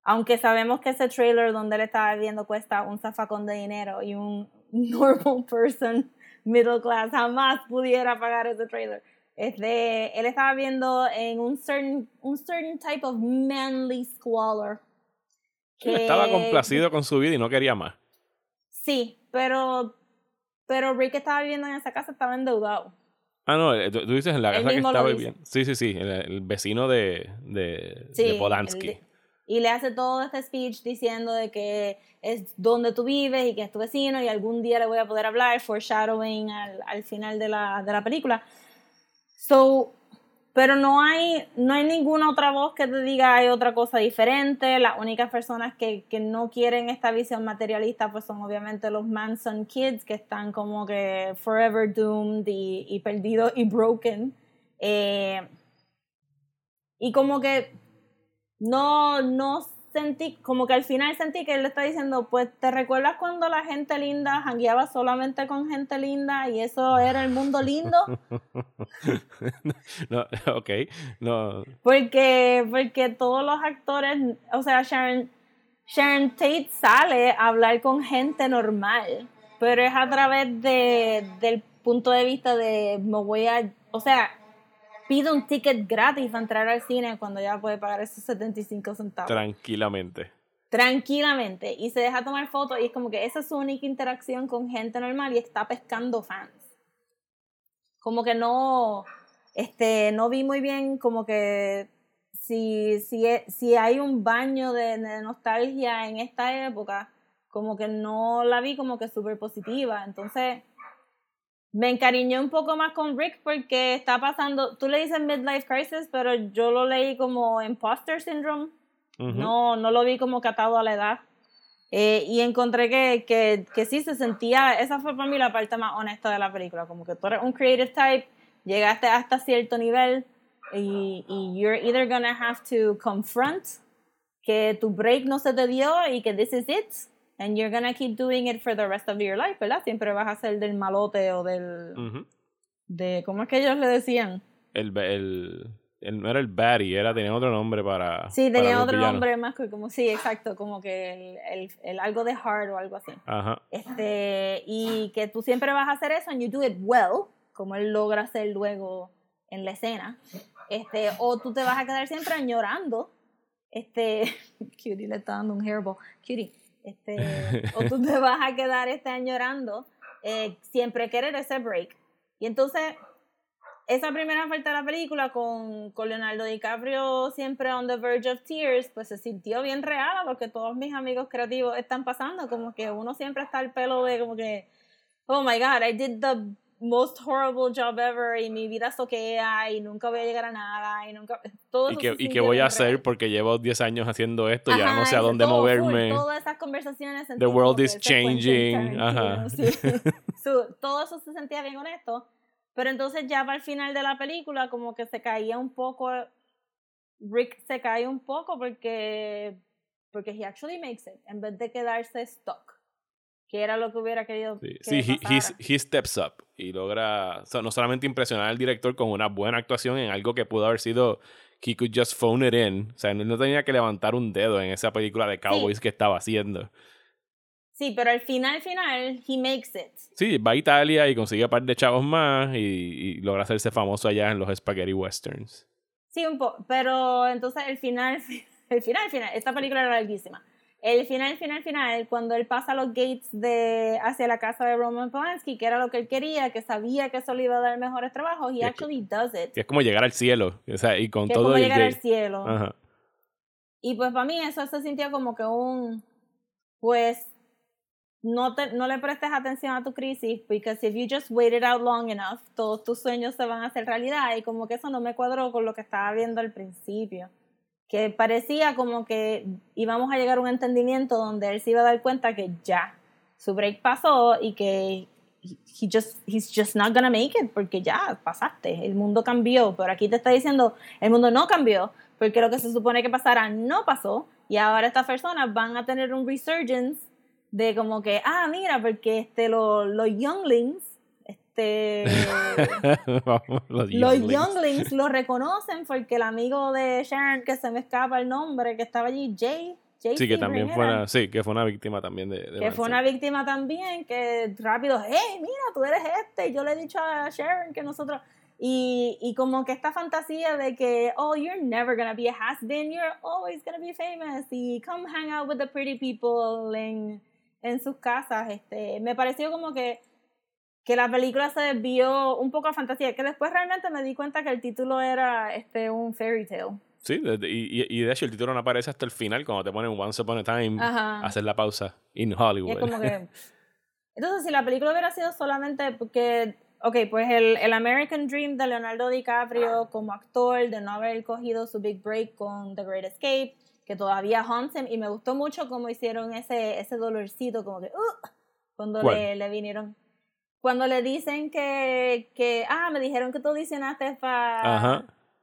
Aunque sabemos que ese trailer donde él estaba viviendo cuesta un zafacón de dinero y un normal person, middle class, jamás pudiera pagar ese trailer. Es de, él estaba viendo en un certain, un certain type of manly squalor. Él estaba complacido con su vida y no quería más. Sí, pero, pero Rick estaba viviendo en esa casa, estaba endeudado. Ah, no, eh, tú, tú dices en la casa que estaba viviendo. Sí, sí, sí, el, el vecino de, de, Sí, de Polanski. el- y le hace todo este speech diciendo de que es donde tú vives y que es tu vecino y algún día le voy a poder hablar, foreshadowing al, al final de la, de la película. So, pero no hay, no hay ninguna otra voz que te diga hay otra cosa diferente. Las únicas personas que, que no quieren esta visión materialista pues son obviamente los Manson Kids que están como que forever doomed y, y perdidos y broken. Eh, y como que no, no sentí, como que al final sentí que él le está diciendo, pues, ¿te recuerdas cuando la gente linda jangueaba solamente con gente linda y eso era el mundo lindo? no, ok, no. Porque, porque todos los actores, o sea, Sharon, Sharon Tate sale a hablar con gente normal, pero es a través de, del punto de vista de me voy a, o sea, pido un ticket gratis para entrar al cine cuando ya puede pagar esos 75 centavos. Tranquilamente. tranquilamente y se deja tomar fotos y es como que esa es su única interacción con gente normal y está pescando fans. Como que no, este, no vi muy bien como que si, si, e- si hay un baño de, de nostalgia en esta época, como que no la vi como que súper positiva. Entonces, me encariñé un poco más con Rick porque está pasando, tú le dices midlife crisis, pero yo lo leí como imposter syndrome. Ujú. No, no lo vi como catado a la edad. Eh, y encontré que, que, que sí se sentía, esa fue para mí la parte más honesta de la película, como que tú eres un creative type, llegaste hasta cierto nivel y, y you're either gonna have to confront que tu break no se te dio y que this is it, and you're gonna keep doing it for the rest of your life, ¿verdad? Siempre vas a ser del malote o del, Ujú. de, ¿cómo es que ellos le decían? el, el, el- no era el Batty, era, tenía otro nombre para. Sí, para tenía los otro villanos. nombre más que como, sí, exacto, como que el, el, el algo de hard o algo así. Ajá. Este, y que tú siempre vas a hacer eso and you do it well, como él logra hacer luego en la escena. Este, o tú te vas a quedar siempre añorando. Este, Cutie le está dando un hairball. Cutie. Este, o tú te vas a quedar este añorando eh, siempre querer ese break. Y entonces, esa primera parte de la película con, con Leonardo DiCaprio siempre on the verge of tears, pues se sintió bien real a lo que todos mis amigos creativos están pasando, como que uno siempre está al pelo de como que, oh my god, I did the most horrible job ever y mi vida soquea y nunca voy a llegar a nada y nunca... Todo ¿Y se y qué sintió voy a hacer porque llevo 10 años haciendo esto, ya Ajá, no sé a dónde todo moverme. todas esas conversaciones The world que is changing, ajá. sí. Su- todo eso se sentía bien honesto, pero entonces ya para el final de la película como que se caía un poco, Rick se cae un poco porque, porque he actually makes it, en vez de quedarse stuck, que era lo que hubiera querido Sí, que sí he, he's- he steps up y logra o sea, no solamente impresionar al director con una buena actuación en algo que pudo haber sido he could just phone it in. O sea, no, no tenía que levantar un dedo en esa película de Cowboys que estaba haciendo. Sí, pero al final, final, he makes it. Sí, va a Italia y consigue un par de chavos más y, y logra hacerse famoso allá en los spaghetti westerns. Sí, un poco, pero entonces el final, el final, el final, esta película era larguísima. El final, final, final, cuando él pasa los gates de hacia la casa de Roman Polanski, que era lo que él quería, que sabía que eso le iba a dar mejores trabajos, he que- actually does it. Que es como llegar al cielo. O sea, y con Que es todo como el llegar al cielo. Ajá. Y pues para mí eso se sintió como que un, pues, no, te, no le prestes atención a tu crisis, because if you just wait it out long enough, todos tus sueños se van a hacer realidad y como que eso no me cuadró con lo que estaba viendo al principio. Que parecía como que íbamos a llegar a un entendimiento donde él se iba a dar cuenta que ya, su break pasó y que he just, he's just not gonna make it porque ya pasaste, el mundo cambió, pero aquí te está diciendo, el mundo no cambió porque lo que se supone que pasara no pasó y ahora estas personas van a tener un resurgence de como que, ah, mira, porque este, lo- los younglings, este, Vamos, los los younglings. lo reconocen porque el amigo de Sharon, que se me escapa el nombre, que estaba allí, Jay, Sí, que también fue una, sí, que fue una víctima también de, de que fue una víctima también, que rápido, hey, mira, tú eres este, yo le he dicho a Sharon que nosotros, y, y como que esta fantasía de que, oh, you're never gonna be a has-been, you're always gonna be famous, y come hang out with the pretty people en, en sus casas, este, me pareció como que que la película se desvió un poco a fantasía, que después realmente me di cuenta que el título era este un fairy tale. Sí, y, y- y de hecho el título no aparece hasta el final cuando te ponen Once Upon a Time, Ajá. hacer la pausa in Y Hollywood. es como que. Entonces, si la película hubiera sido solamente porque. Ok, pues el, el American Dream de Leonardo DiCaprio como actor, de no haber cogido su big break con The Great Escape, que todavía haunts him, y me gustó mucho cómo hicieron ese, ese dolorcito, como que. "Uh", cuando le, le vinieron. Cuando le dicen que, que. Ah, me dijeron que tú audicionaste para.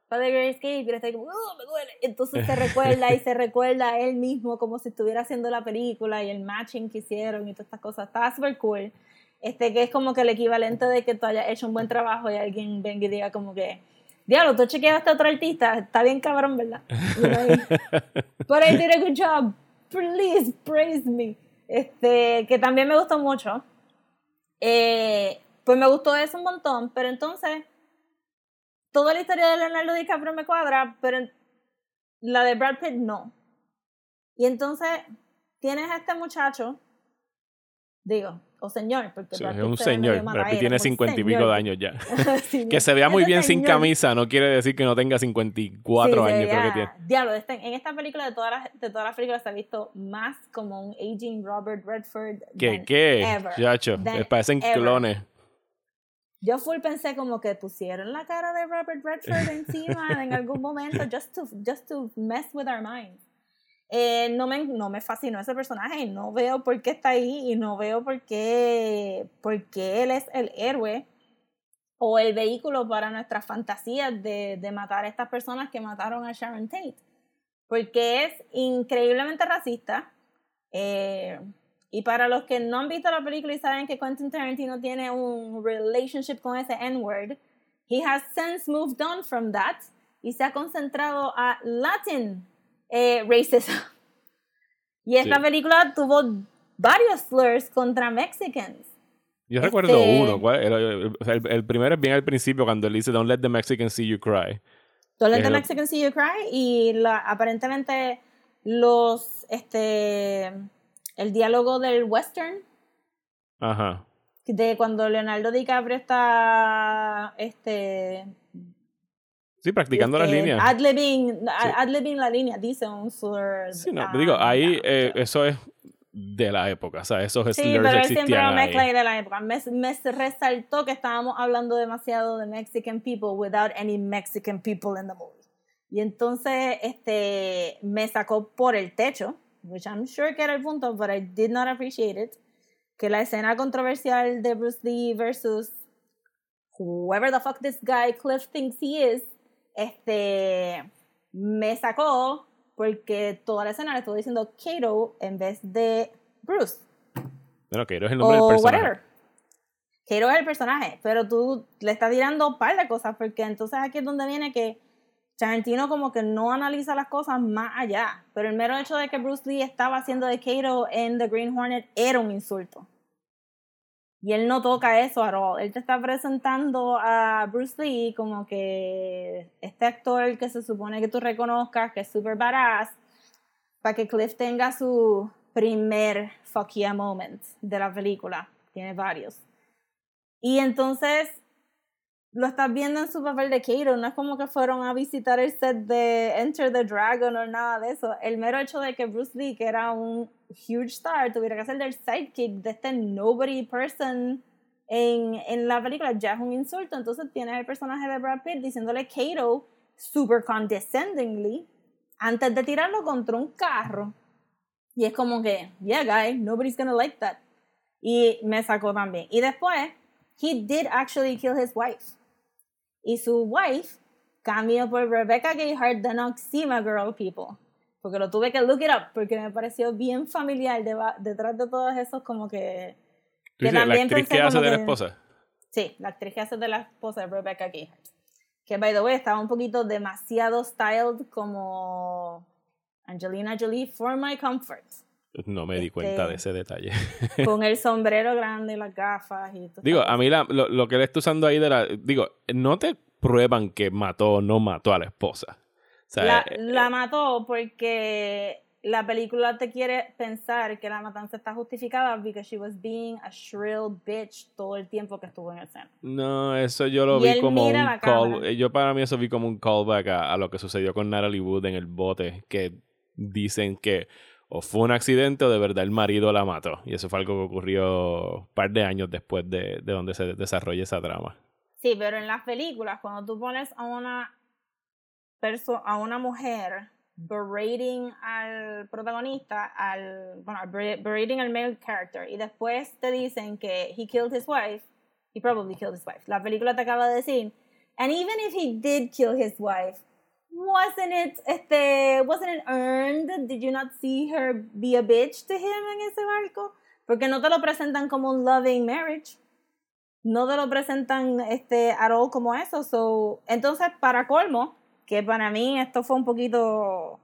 Para The Great Escape, y está ahí como, "Uh, me duele. Entonces se recuerda y se recuerda a él mismo como si estuviera haciendo la película y el matching que hicieron y todas estas cosas. Estaba súper cool. Este, que es como que el equivalente de que tú hayas hecho un buen trabajo y alguien venga y diga como que, diablo, tú chequeaste a otro artista, está bien cabrón, ¿verdad? But I did a good job. Please praise me. Este, que también me gustó mucho. Eh, pues me gustó eso un montón, pero entonces toda la historia de Leonardo DiCaprio me cuadra, pero la de Brad Pitt no. Y entonces tienes a este muchacho, digo, o señor, porque Sí, es un señor, Brad tiene cincuenta y pico de años ya. Sí, que se vea muy bien sin camisa no quiere decir que no tenga 54 Sí, años, creo que tiene. Diablo, este- en esta película de todas las, de todas las películas se ha visto más como un aging Robert Redford. ¿Qué, qué? ever. Chacho, les parecen ever. clones. Yo full pensé como que pusieron la cara de Robert Redford encima en algún momento just to, just to mess with our minds. Eh, no, me, no me fascinó ese personaje y no veo por qué está ahí y no veo por qué, por qué él es el héroe o el vehículo para nuestras fantasías de, de matar a estas personas que mataron a Sharon Tate. Porque es increíblemente racista. eh, y para los que no han visto la película y saben que Quentin Tarantino tiene un relationship con ese N-word, he has since moved on from that y se ha concentrado a Latin eh, racism. Y esta Sí. película tuvo varios slurs contra Mexicans. Yo Este- recuerdo uno. ¿cuál? El, el- el primero es bien al principio cuando él dice Don't let the Mexicans see you cry. Don't let Es the lo- Mexican see you cry y la, aparentemente los este el diálogo del western Ajá. de cuando Leonardo DiCaprio está este Sí, practicando las este, líneas. ad-libbing Sí. la línea dice un slur Sí, no, ah, digo, ahí eh, eso es de la época, o sea, esos Sí, slurs pero él siempre lo mezcla de la época. Me, me resaltó que estábamos hablando demasiado de Mexican people without any Mexican people in the movie. Y entonces este, me sacó por el techo, which I'm sure que era el punto, but I did not appreciate it, que la escena controversial de Bruce Lee versus whoever the fuck this guy Cliff thinks he is, este, me sacó porque toda la escena le estuvo diciendo Kato en vez de Bruce Bueno, que eres el nombre o del personaje. whatever. Kato es el personaje, pero tú le estás tirando un par de cosas, porque entonces aquí es donde viene que Tarantino como que no analiza las cosas más allá, pero el mero hecho de que Bruce Lee estaba haciendo de Kato en The Green Hornet era un insulto. Y él no toca eso at all. Él te está presentando a Bruce Lee como que este actor que se supone que tú reconozcas, que es super badass, para que Cliff tenga su primer fuck yeah moment de la película. Tiene varios. Y entonces lo estás viendo en su papel de Kato. No es como que fueron a visitar el set de Enter the Dragon o nada de eso. El mero hecho de que Bruce Lee, que era un huge star, tuviera que ser del sidekick de este nobody person en, en la película ya es un insulto. Entonces tienes el personaje de Brad Pitt diciéndole Kato super condescendingly antes de tirarlo contra un carro. Y es como que, yeah, guy, nobody's gonna like that. Y me sacó también. Y después, he did actually kill his wife. Y su wife cambió por Rebecca Gayheart de Noxima Girl People. Porque lo tuve que look it up, porque me pareció bien familiar deba- detrás de todos esos como que... Que dices, la actriz que hace de la que- esposa. Sí, la actriz que hace de la esposa de Rebecca Gayheart. Que, by the way, estaba un poquito demasiado styled como Angelina Jolie for my comfort. No me di Este- cuenta de ese detalle. Con el sombrero grande y las gafas y todo. digo, a mí la- lo, lo que él está usando ahí de la... Digo, no te prueban que mató o no mató a la esposa. Sea, La, eh, la mató porque la película te quiere pensar que la matanza está justificada because she was being a shrill bitch todo el tiempo que estuvo en el escena. No, eso yo lo Y vi como un la call. cámara. eh, Yo para mí eso vi como un callback a, a lo que sucedió con Natalie Wood en el bote, que dicen que o fue un accidente o de verdad el marido la mató. Y eso fue algo que ocurrió un par de años después de, de donde se desarrolla esa trama. Sí, pero en las películas, cuando tú pones a una perso a una mujer berating al protagonista, al bueno, ber- berating al male character, y después te dicen que he killed his wife, he probably killed his wife. La película te acaba de decir, and even if he did kill his wife, wasn't it este wasn't it earned? Did you not see her be a bitch to him en ese barco? Porque no te lo presentan como un loving marriage no te lo presentan este at all como eso. So, entonces, para colmo, que para mí esto fue un poquito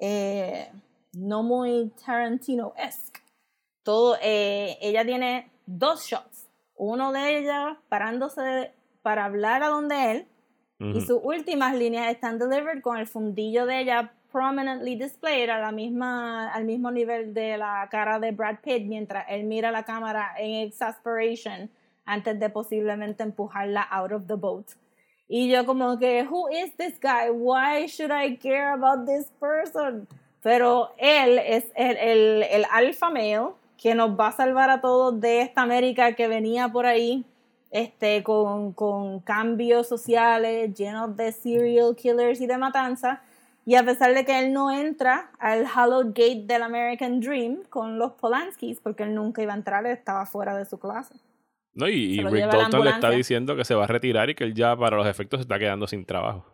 eh, no muy Tarantino-esque. Todo, eh, ella tiene dos shots. Uno de ella parándose para hablar a donde él. Y sus últimas líneas están delivered con el fundillo de ella prominently displayed a la misma, al mismo nivel de la cara de Brad Pitt mientras él mira la cámara en exasperation antes de posiblemente empujarla out of the boat. Y yo como que, who is this guy? Why should I care about this person? Pero él es el, el, el alpha male que nos va a salvar a todos de esta América que venía por ahí este, con, con cambios sociales, llenos de serial killers y de matanza. Y a pesar de que él no entra al Hallowed Gate del American Dream con los Polanskis, porque él nunca iba a entrar, estaba fuera de su clase. No, y, y Rick Dalton le está diciendo que se va a retirar y que él ya para los efectos se está quedando sin trabajo.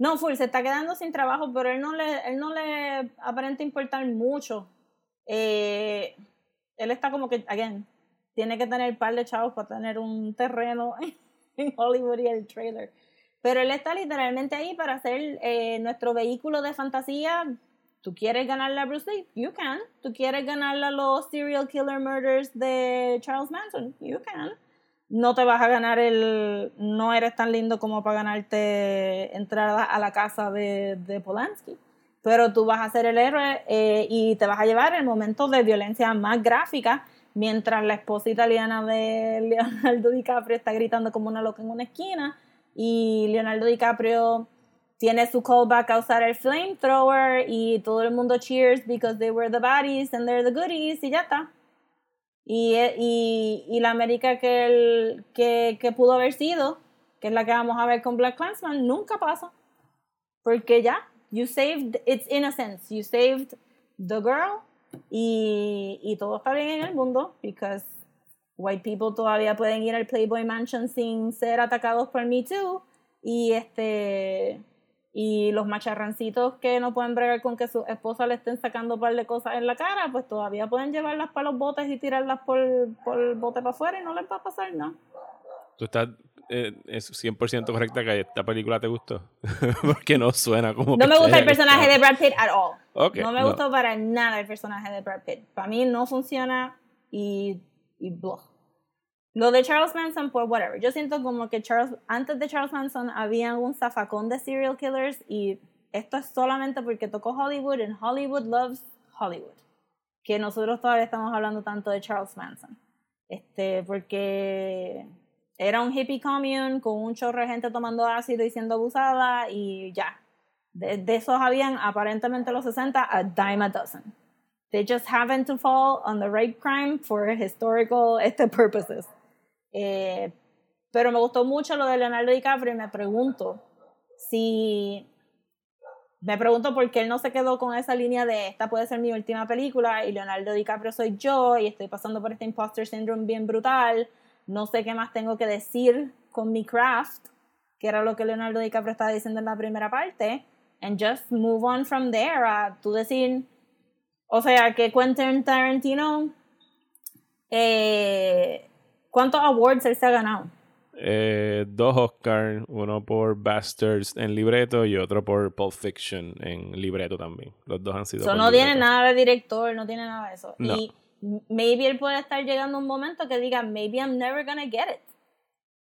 No, Full se está quedando sin trabajo, pero él no le, él no le aparenta importar mucho. Eh, él está como que, again, tiene que tener un par de chavos para tener un terreno en Hollywood y el trailer. Pero él está literalmente ahí para ser eh, nuestro vehículo de fantasía. Tú quieres ganarle a Bruce Lee, you can. Tú quieres ganarle a los serial killer murders de Charles Manson, you can. No te vas a ganar el. No eres tan lindo como para ganarte entrada a la casa de, de Polanski. Pero tú vas a ser el héroe eh, y te vas a llevar el momento de violencia más gráfica mientras la esposa italiana de Leonardo DiCaprio está gritando como una loca en una esquina y Leonardo DiCaprio tiene su callback a usar el flamethrower y todo el mundo cheers because they were the baddies and they're the goodies y ya está. Y, y, y la América que, el- que, que pudo haber sido, que es la que vamos a ver con Black Clansman, nunca pasa. Porque ya, you saved its innocence, you saved the girl y, y todo está bien en el mundo because white people todavía pueden ir al Playboy Mansion sin ser atacados por Me Too y este y los macharrancitos que no pueden bregar con que su esposa le estén sacando un par de cosas en la cara, pues todavía pueden llevarlas para los botes y tirarlas por, por el bote para afuera y no les va a pasar nada. ¿Tú estás eh, es 100% correcta que esta película te gustó? Porque no suena como... No me gusta el personaje de. Brad Pitt at all. No me no. gustó para nada el personaje de Brad Pitt. Para mí no funciona y, y blah. Lo de Charles Manson, pues whatever. Yo siento como que Charles, antes de Charles Manson había un zafacón de serial killers y esto es solamente porque tocó Hollywood and Hollywood loves Hollywood. Que nosotros todavía estamos hablando tanto de Charles Manson. Este, porque era un hippie commune con un chorro de gente tomando ácido y siendo abusada y ya. De, de esos habían aparentemente los 60 a dime a dozen. They just happen to fall on the right crime for historical este, purposes. Eh, pero me gustó mucho lo de Leonardo DiCaprio y me pregunto si me pregunto por qué él no se quedó con esa línea de esta puede ser mi última película y Leonardo DiCaprio soy yo y estoy pasando por este imposter syndrome bien brutal. No sé qué más tengo que decir con mi craft, que era lo que Leonardo DiCaprio estaba diciendo en la primera parte, and just move on from there a tú decir, o sea, que Quentin Tarantino, eh, ¿cuántos awards él se ha ganado? eh, dos Oscars, uno por Bastards en libreto y otro por Pulp Fiction en libreto también. Los dos han sido. Eso no tiene nada de director, no tiene nada de eso. No. Y maybe él puede estar llegando a un momento que diga, maybe I'm never gonna get it.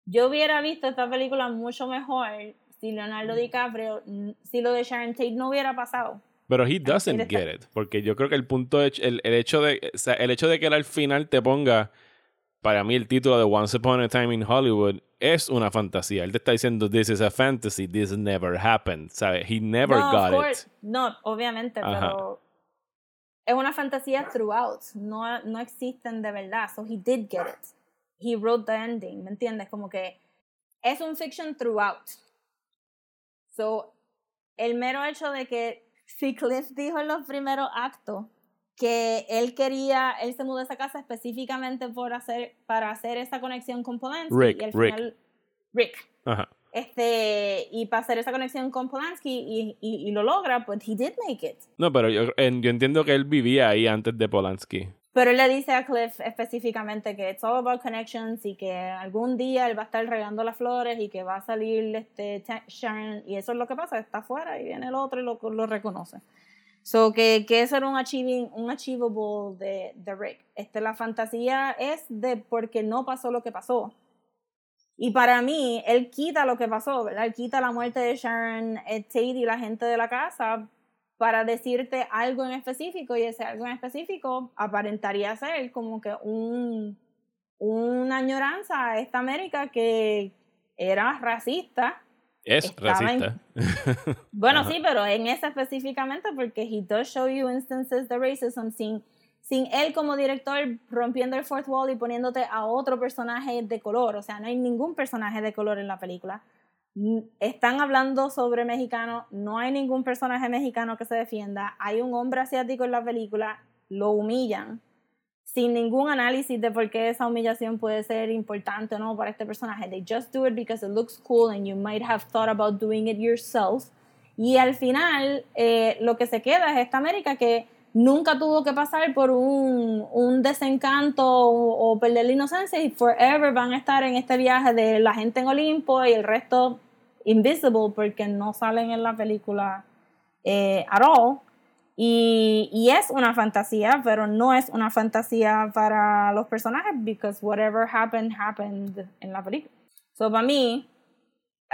Yo hubiera visto esta película mucho mejor si Leonardo DiCaprio, si lo de Sharon Tate no hubiera pasado. Pero he doesn't get it. Porque yo creo que el punto, el, el hecho de, o sea, el hecho de que él al final te ponga, para mí el título de Once Upon a Time in Hollywood es una fantasía. Él te está diciendo, this is a fantasy, this never happened. ¿Sabes? He never no, of got course. it. No, obviamente, Ajá. pero es una fantasía throughout. No, no existen de verdad. So he did get it. He wrote the ending, ¿me entiendes? Como que es un fiction throughout. So, el mero hecho de que si Cliff dijo en los primeros actos que él quería, él se mudó a esa casa específicamente por hacer, para hacer esa conexión con Polanski. Rick, y al Rick. final, Rick. Ajá. Este, y para hacer esa conexión con Polanski y, y, y lo logra, pues he did make it. No, pero yo, en- yo entiendo que él vivía ahí antes de Polanski. Pero él le dice a Cliff específicamente que it's all about connections y que algún día él va a estar regando las flores y que va a salir este Sharon y eso es lo que pasa, está afuera y viene el otro y lo, lo reconoce. So que, que eso era un achieving, un achievable de, de Rick. Este, la fantasía es de porque no pasó lo que pasó. Y para mí, él quita lo que pasó, ¿verdad? Él quita la muerte de Sharon eh, Tate y la gente de la casa para decirte algo en específico y ese algo en específico aparentaría ser como que un, una añoranza a esta América que era racista. Es en- racista. Bueno, Ajá. sí, pero en esa específicamente porque he does show you instances de racism sin, sin él como director rompiendo el fourth wall y poniéndote a otro personaje de color. O sea, no hay ningún personaje de color en la película. Están hablando sobre mexicanos, no hay ningún personaje mexicano que se defienda. Hay un hombre asiático en la película, lo humillan sin ningún análisis de por qué esa humillación puede ser importante o no para este personaje. They just do it because it looks cool and you might have thought about doing it yourself. Y al final, eh, lo que se queda es esta América que nunca tuvo que pasar por un, un desencanto o, perder la inocencia y forever van a estar en este viaje de la gente en Olimpo y el resto invisible porque no salen en la película eh, at all. Y, y es una fantasía, pero no es una fantasía para los personajes, because whatever happened, happened en la película. So, para mí,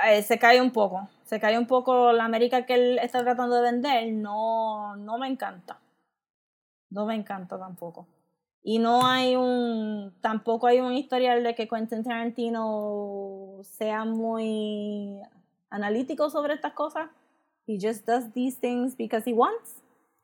eh, se cae un poco. Se cae un poco la América que él está tratando de vender. No, no me encanta. No me encanta tampoco. Y no hay un. Tampoco hay un historial de que Quentin Tarantino sea muy analítico sobre estas cosas. He just does these things because he wants.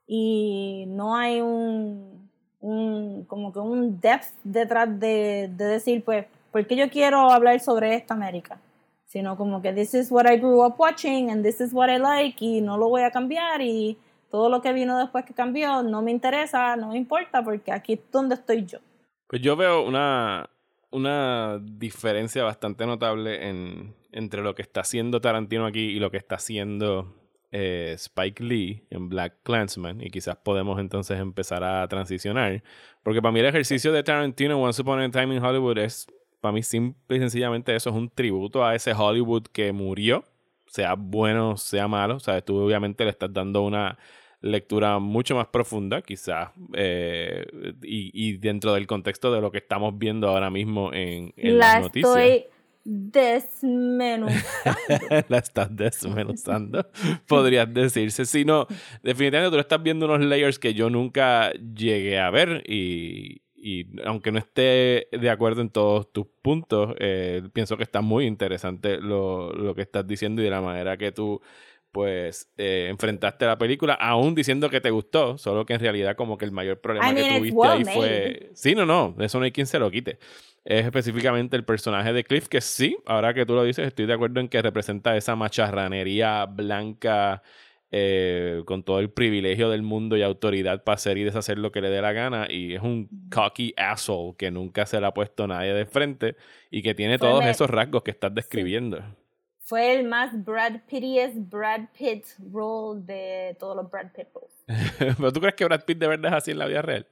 Y no hay un. un como que un depth detrás de, de decir, pues, ¿por qué yo quiero hablar sobre esta América? Sino como que this is what I grew up watching and this is what I like y no lo voy a cambiar y todo lo que vino después que cambió no me interesa, no me importa porque aquí es donde estoy yo. Pues yo veo una, una diferencia bastante notable en, entre lo que está haciendo Tarantino aquí y lo que está haciendo eh, Spike Lee en Black Clansman. Y quizás podemos entonces empezar a transicionar. Porque para mí el ejercicio de Tarantino Once Upon a Time in Hollywood es, para mí simple y sencillamente eso, es un tributo a ese Hollywood que murió, sea bueno, sea malo. O sea, tú obviamente le estás dando una lectura mucho más profunda, quizás, eh, y, y dentro del contexto de lo que estamos viendo ahora mismo en, en La las noticias. estoy desmenuzando. la estás desmenuzando, podrías decirse. Si no, definitivamente tú estás viendo unos layers que yo nunca llegué a ver y, y aunque no esté de acuerdo en todos tus puntos, eh, pienso que está muy interesante lo, lo que estás diciendo y de la manera que tú pues eh, enfrentaste la película, aún diciendo que te gustó, solo que en realidad como que el mayor problema I mean, que tuviste ahí fue... Sí, no, no, eso no hay quien se lo quite. Es específicamente el personaje de Cliff, que sí, ahora que tú lo dices, estoy de acuerdo en que representa esa macharranería blanca eh, con todo el privilegio del mundo y autoridad para hacer y deshacer lo que le dé la gana. Y es un cocky asshole que nunca se le ha puesto nadie de frente y que tiene Fue todos esos rasgos que estás describiendo. Fue el más Brad Pittiest Brad Pitt role de todos los Brad Pitt roles. ¿Pero tú crees que Brad Pitt de verdad es así en la vida real?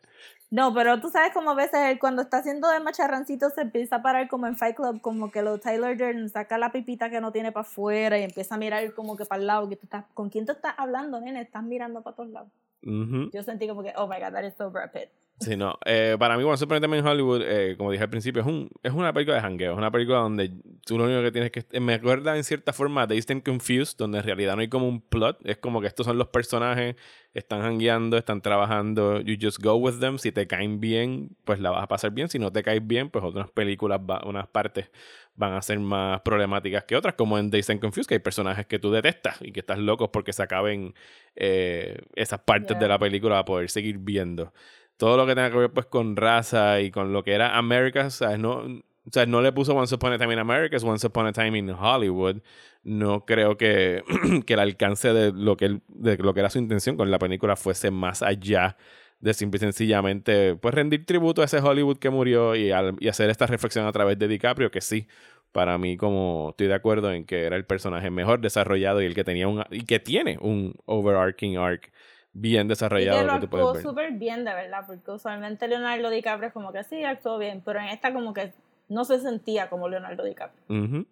No, pero tú sabes como a veces él cuando está haciendo de macharrancito se empieza a parar como en Fight Club, como que lo Tyler Durden saca la pipita que no tiene para afuera y empieza a mirar como que para el lado, que tú estás, ¿con quién tú estás hablando, nene? Estás mirando para todos lados. Yo sentí como que, oh my god, that is so Brad Pitt. Sí, no. Eh, para mí, Once Upon a Time in Hollywood, eh, como dije al principio, es, un, es una película de jangueo. Es una película donde tú lo único que tienes que... Me acuerda en cierta forma de Instant Confused, donde en realidad no hay como un plot. Es como que estos son los personajes, están jangueando, están trabajando. You just go with them. Si te caen bien, pues la vas a pasar bien. Si no te caes bien, pues otras películas, va- unas partes van a ser más problemáticas que otras, como en Days and Confused, que hay personajes que tú detestas y que estás locos porque se acaben eh, esas partes de la película para poder seguir viendo. Todo lo que tenga que ver pues con raza y con lo que era America, ¿sabes? No, o sea, no le puso Once Upon a Time in America, es Once Upon a Time in Hollywood. No creo que, que el alcance de lo que, de lo que era su intención con la película fuese más allá de simple y sencillamente pues rendir tributo a ese Hollywood que murió y, y hacer esta reflexión a través de DiCaprio, que sí, para mí como estoy de acuerdo en que era el personaje mejor desarrollado y el que tenía un y que tiene un overarching arc bien Y desarrollado que lo que tú puedes actuó súper bien, de verdad, porque usualmente Leonardo DiCaprio es como que sí, actuó bien, pero en esta como que no se sentía como Leonardo DiCaprio.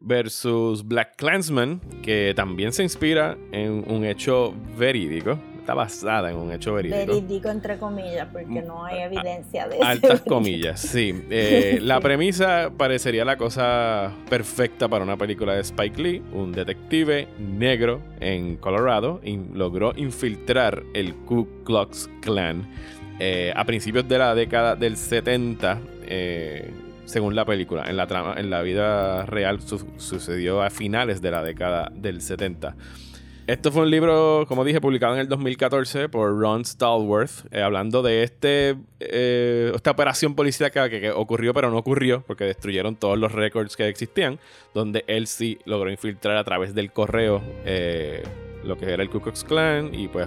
Versus Black Clansman, que también se inspira en un hecho verídico. Está basada en un hecho verídico. Verídico entre comillas, porque no hay evidencia de eso. Altas comillas, sí. Eh, la premisa parecería la cosa perfecta para una película de Spike Lee. Un detective negro en Colorado in- logró infiltrar el Ku Klux Klan eh, a principios de la década del 70. eh, según la película, en la trama, en la vida real su- sucedió a finales de la década del 70. Esto fue un libro, como dije, publicado en el 2014 por Ron Stallworth, eh, hablando de este, eh, esta operación policíaca que, que ocurrió pero no ocurrió porque destruyeron todos los récords que existían, donde él sí logró infiltrar a través del correo eh, lo que era el Ku Klux Klan y pues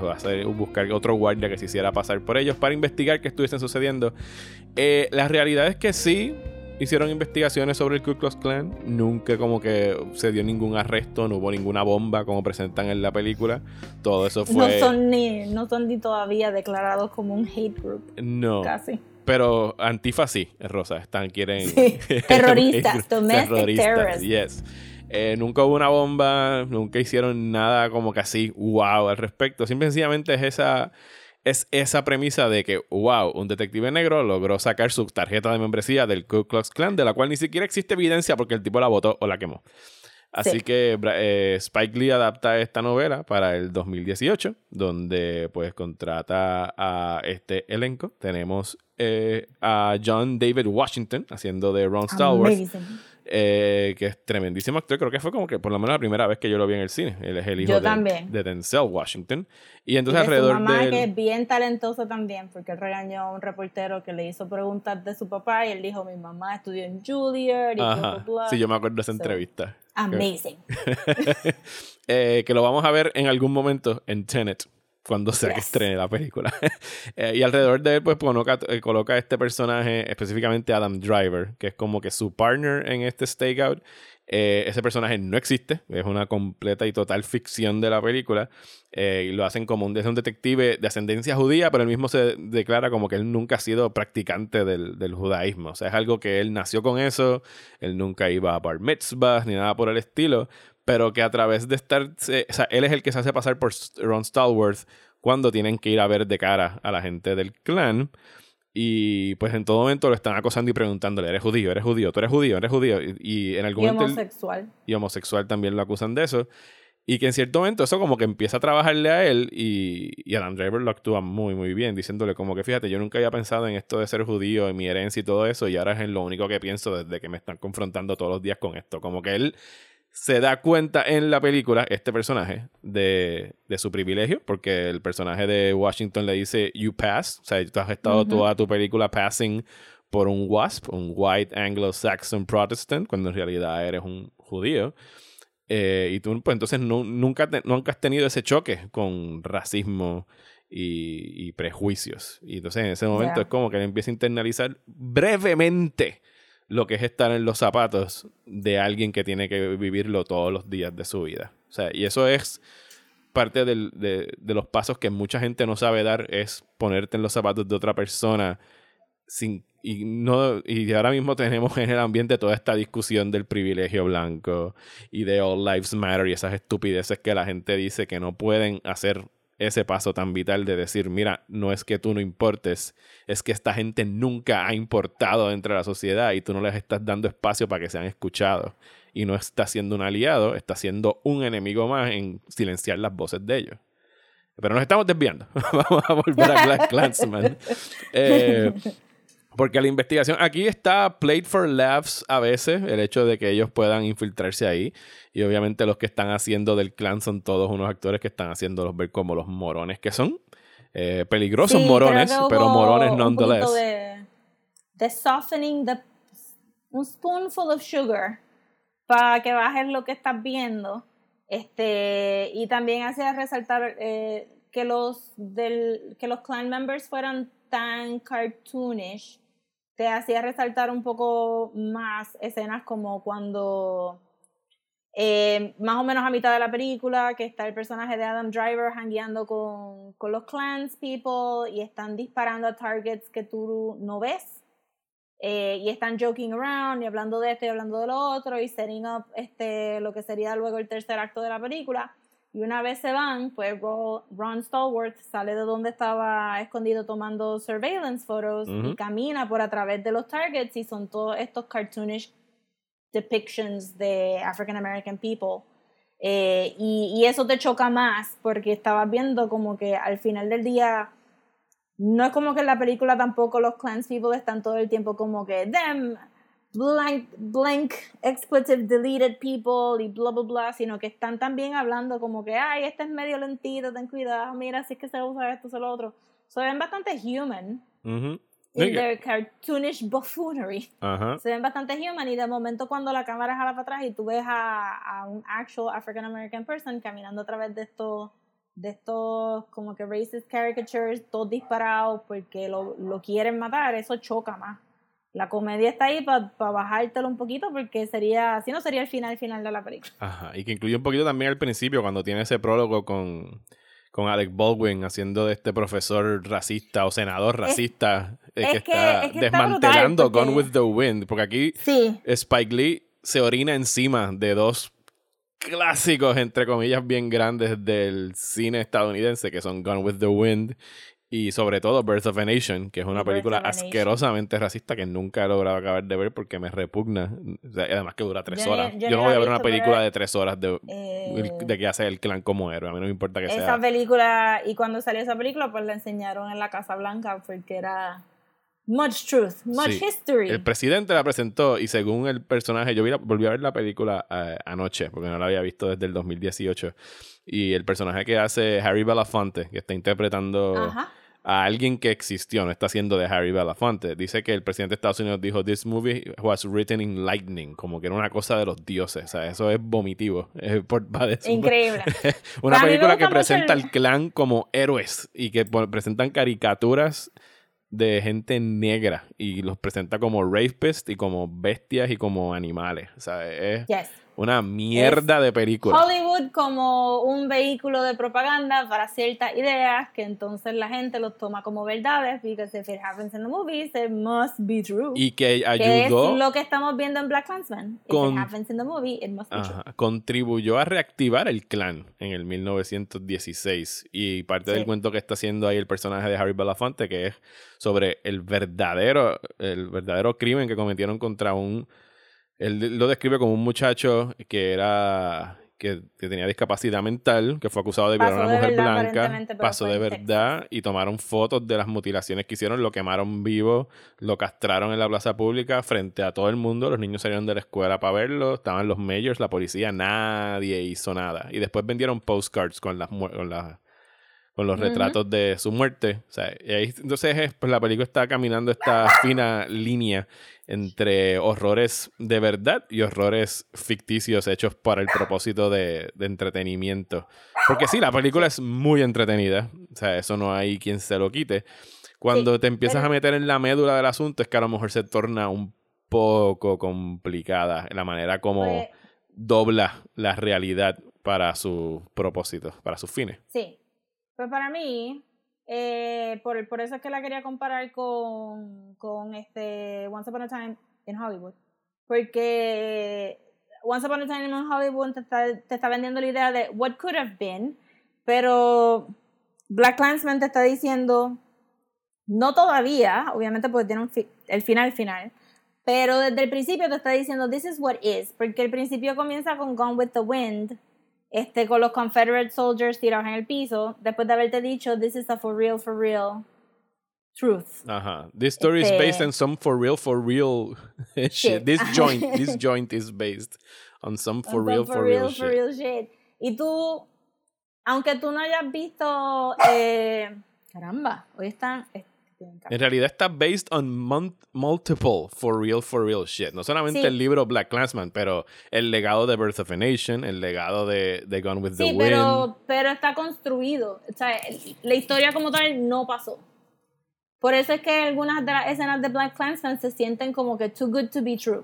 buscar otro guardia que se hiciera pasar por ellos para investigar qué estuviesen sucediendo. Eh, la realidad es que sí, hicieron investigaciones sobre el Ku Klux Klan. Nunca como que se dio ningún arresto, no hubo ninguna bomba como presentan en la película. Todo eso No fue... son ni, no son ni todavía declarados como un hate group, No, casi. pero Antifa sí, Rosa. Están, quieren... Sí, terroristas, domestic Terroristas, terrorists. yes. Eh, nunca hubo una bomba, nunca hicieron nada como que así, wow, al respecto. Simple y sencillamente es esa, es esa premisa de que, wow, un detective negro logró sacar su tarjeta de membresía del Ku Klux Klan, de la cual ni siquiera existe evidencia porque el tipo la votó o la quemó. Así Sí. que eh, Spike Lee adapta esta novela para el 2018, donde pues contrata a este elenco. Tenemos eh, a John David Washington haciendo de Ron Stallworth Amazing. Eh, que es tremendísimo actor. Creo que fue como que por lo menos la primera vez que yo lo vi en el cine. Él es el hijo de, de Denzel Washington. Y Y entonces de su alrededor mamá, de que es bien talentoso también, porque él regañó a un reportero que le hizo preguntas de su papá y él dijo, mi mamá estudió en Juilliard y Ajá. bla". Sí, yo me acuerdo de esa So, entrevista. Amazing. Eh, que lo vamos a ver en algún momento en Tenet. Cuando sea que Yes. estrene la película. Eh, y alrededor de él, pues coloca, eh, coloca a este personaje, específicamente Adam Driver, que es como que su partner en este stakeout. Eh, ese personaje no existe, es una completa y total ficción de la película. Eh, y lo hacen como un, es un detective de ascendencia judía, pero él mismo se declara como que él nunca ha sido practicante del, del judaísmo. O sea, es algo que él nació con eso, él nunca iba a bar mitzvahs ni nada por el estilo, pero que a través de estar, o sea, él es el que se hace pasar por Ron Stallworth cuando tienen que ir a ver de cara a la gente del clan. Y pues en todo momento lo están acosando y preguntándole, ¿eres judío? ¿Eres judío? ¿Tú eres judío? ¿Eres judío? Y, y en algún Y momento... él- homosexual. y homosexual también lo acusan de eso. Y que en cierto momento eso como que empieza a trabajarle a él y, y Adam Driver lo actúa muy muy bien, diciéndole como que fíjate, yo nunca había pensado en esto de ser judío, en mi herencia y todo eso, y ahora es en lo único que pienso desde que me están confrontando todos los días con esto. Como que él se da cuenta en la película, este personaje, de, de su privilegio, porque el personaje de Washington le dice, you pass, o sea, tú has estado toda tu película passing por un WASP, un White Anglo-Saxon Protestant, cuando en realidad eres un judío. Eh, y tú, pues entonces no- nunca, te- nunca has tenido ese choque con racismo y, y prejuicios. Y entonces en ese momento es como que él empieza a internalizar brevemente lo que es estar en los zapatos de alguien que tiene que vivirlo todos los días de su vida. O sea, y eso es parte de, de los pasos que mucha gente no sabe dar es ponerte en los zapatos de otra persona sin y no y ahora mismo tenemos en el ambiente toda esta discusión del privilegio blanco y de all lives matter y esas estupideces que la gente dice que no pueden hacer ese paso tan vital de decir, mira, no es que tú no importes, es que esta gente nunca ha importado dentro de la sociedad y tú no les estás dando espacio para que sean escuchados. Y no está siendo un aliado, está siendo un enemigo más en silenciar las voces de ellos. Pero nos estamos desviando. Vamos a volver a Black Clansman. Eh, porque la investigación aquí está played for laughs a veces, el hecho de que ellos puedan infiltrarse ahí. Y obviamente los que están haciendo del clan son todos unos actores que están haciéndolos ver como los morones que son. Eh, peligrosos Sí, morones, pero morones nonetheless. De, de softening the, un spoonful of sugar para que bajes lo que estás viendo. Este, y también hacía resaltar eh, que, los del, que los clan members fueran tan cartoonish. Te hacía resaltar un poco más escenas como cuando eh, más o menos a mitad de la película, que está el personaje de Adam Driver hangueando con, con los clans people y están disparando a targets que tú no ves. eh, y están joking around y hablando de esto y hablando de lo otro y setting up este, lo que sería luego el tercer acto de la película. Y una vez se van, pues Ro- Ron Stallworth sale de donde estaba escondido tomando surveillance photos Ujú. y camina por a través de los targets y son todos estos cartoonish depictions de African American people. Eh, y, y eso te choca más porque estabas viendo como que al final del día no es como que en la película tampoco los clans people están todo el tiempo como que them blank blank expletive deleted people y bla bla bla sino que están también hablando como que ay este es medio lentito ten cuidado mira si es que se usa esto se lo otro se ven bastante human. In their cartoonish buffoonery. Ajá. se ven bastante human y de momento cuando la cámara jala para atrás y tú ves a, a un actual African American person caminando a través de estos de estos como que racist caricatures todos disparados porque lo, lo quieren matar eso choca más la comedia está ahí para bajártelo un poquito porque sería si no sería el final final de la película Ajá, y que incluye un poquito también al principio, cuando tiene ese prólogo con, con Alec Baldwin haciendo de este profesor racista o senador racista eh, es que, está es que está desmantelando porque- Gone with the Wind. Porque aquí sí Spike Lee se orina encima de dos clásicos, entre comillas, bien grandes del cine estadounidense, que son Gone with the Wind y sobre todo Birth of a Nation, que es una Birth película asquerosamente racista que nunca he logrado acabar de ver porque me repugna. O sea, y además que dura tres Yo ni- horas. yo no voy a ver una película de tres horas de, eh, de que hace el clan como héroe. A mí no me importa que esa sea. película y cuando salió esa película pues la enseñaron en la Casa Blanca porque era much truth much Sí. history El presidente la presentó y según el personaje, yo vi la- volví a ver la película eh, anoche, porque no la había visto desde el 2018. Y el personaje que hace Harry Belafonte, que está interpretando Ajá. a alguien que existió, no está haciendo de Harry Belafonte, dice que el presidente de Estados Unidos dijo, This movie was written in lightning, como que era una cosa de los dioses. O sea, eso es vomitivo. Es por- Increíble. una película que presenta el- al clan como héroes y que presentan caricaturas de gente negra y los presenta como rapists y como bestias y como animales. O Yes. Una mierda de película. Hollywood como un vehículo de propaganda para ciertas ideas que entonces la gente los toma como verdades because if it happens in the movies it must be true. Y que que ayudó, es lo que estamos viendo en Black Clansman. If con- it happens in the movie it must be true. ajá, contribuyó a reactivar el clan en el 1916. Y parte del Sí. cuento que está haciendo ahí el personaje de Harry Belafonte, que es sobre el verdadero, el verdadero crimen que cometieron contra un Él lo describe como un muchacho que era que, que tenía discapacidad mental, que fue acusado de violar a una mujer verdad, blanca, pasó de verdad y tomaron fotos de las mutilaciones que hicieron, lo quemaron vivo, lo castraron en la plaza pública frente a todo el mundo, los niños salieron de la escuela para verlo, estaban los mayors, la policía, nadie hizo nada. Y después vendieron postcards con las con las con los retratos de su muerte. O sea, y ahí, entonces es, pues, la película está caminando esta fina línea entre horrores de verdad y horrores ficticios hechos para el propósito de, de entretenimiento. Porque sí, la película es muy entretenida. O sea, eso no hay quien se lo quite. Cuando Sí, te empiezas pero- a meter en la médula del asunto es que a lo mejor se torna un poco complicada la manera como Pues, dobla la realidad. para sus propósitos, para sus fines. Sí. Pues para mí, eh, por, eso es que la quería comparar con, con este Once Upon a Time in Hollywood. Porque Once Upon a Time in Hollywood te está, vendiendo la idea de what could have been, pero Black Clansman te está diciendo, no todavía, obviamente porque tiene el final final, pero desde el principio te está diciendo this is what is, porque el principio comienza con Gone with the Wind, este, con los Confederate soldiers tirados en el piso, después de haberte dicho this is a for real, for real truth. Ajá. This story is Este- based on some for real, for real shit. Shit. This joint, this joint is based on some for real, for, real, shit. for real shit. Y tú, aunque tú no hayas visto, eh, caramba, hoy están... En realidad está based on multiple for real, for real shit. No solamente Sí. el libro Black Clansman, pero el legado de Birth of a Nation, el legado de, de Gone with the Sí, Wind. pero, pero está construido. O sea, la historia como tal no pasó. Por eso es que algunas de las escenas de Black Clansman se sienten como que too good to be true.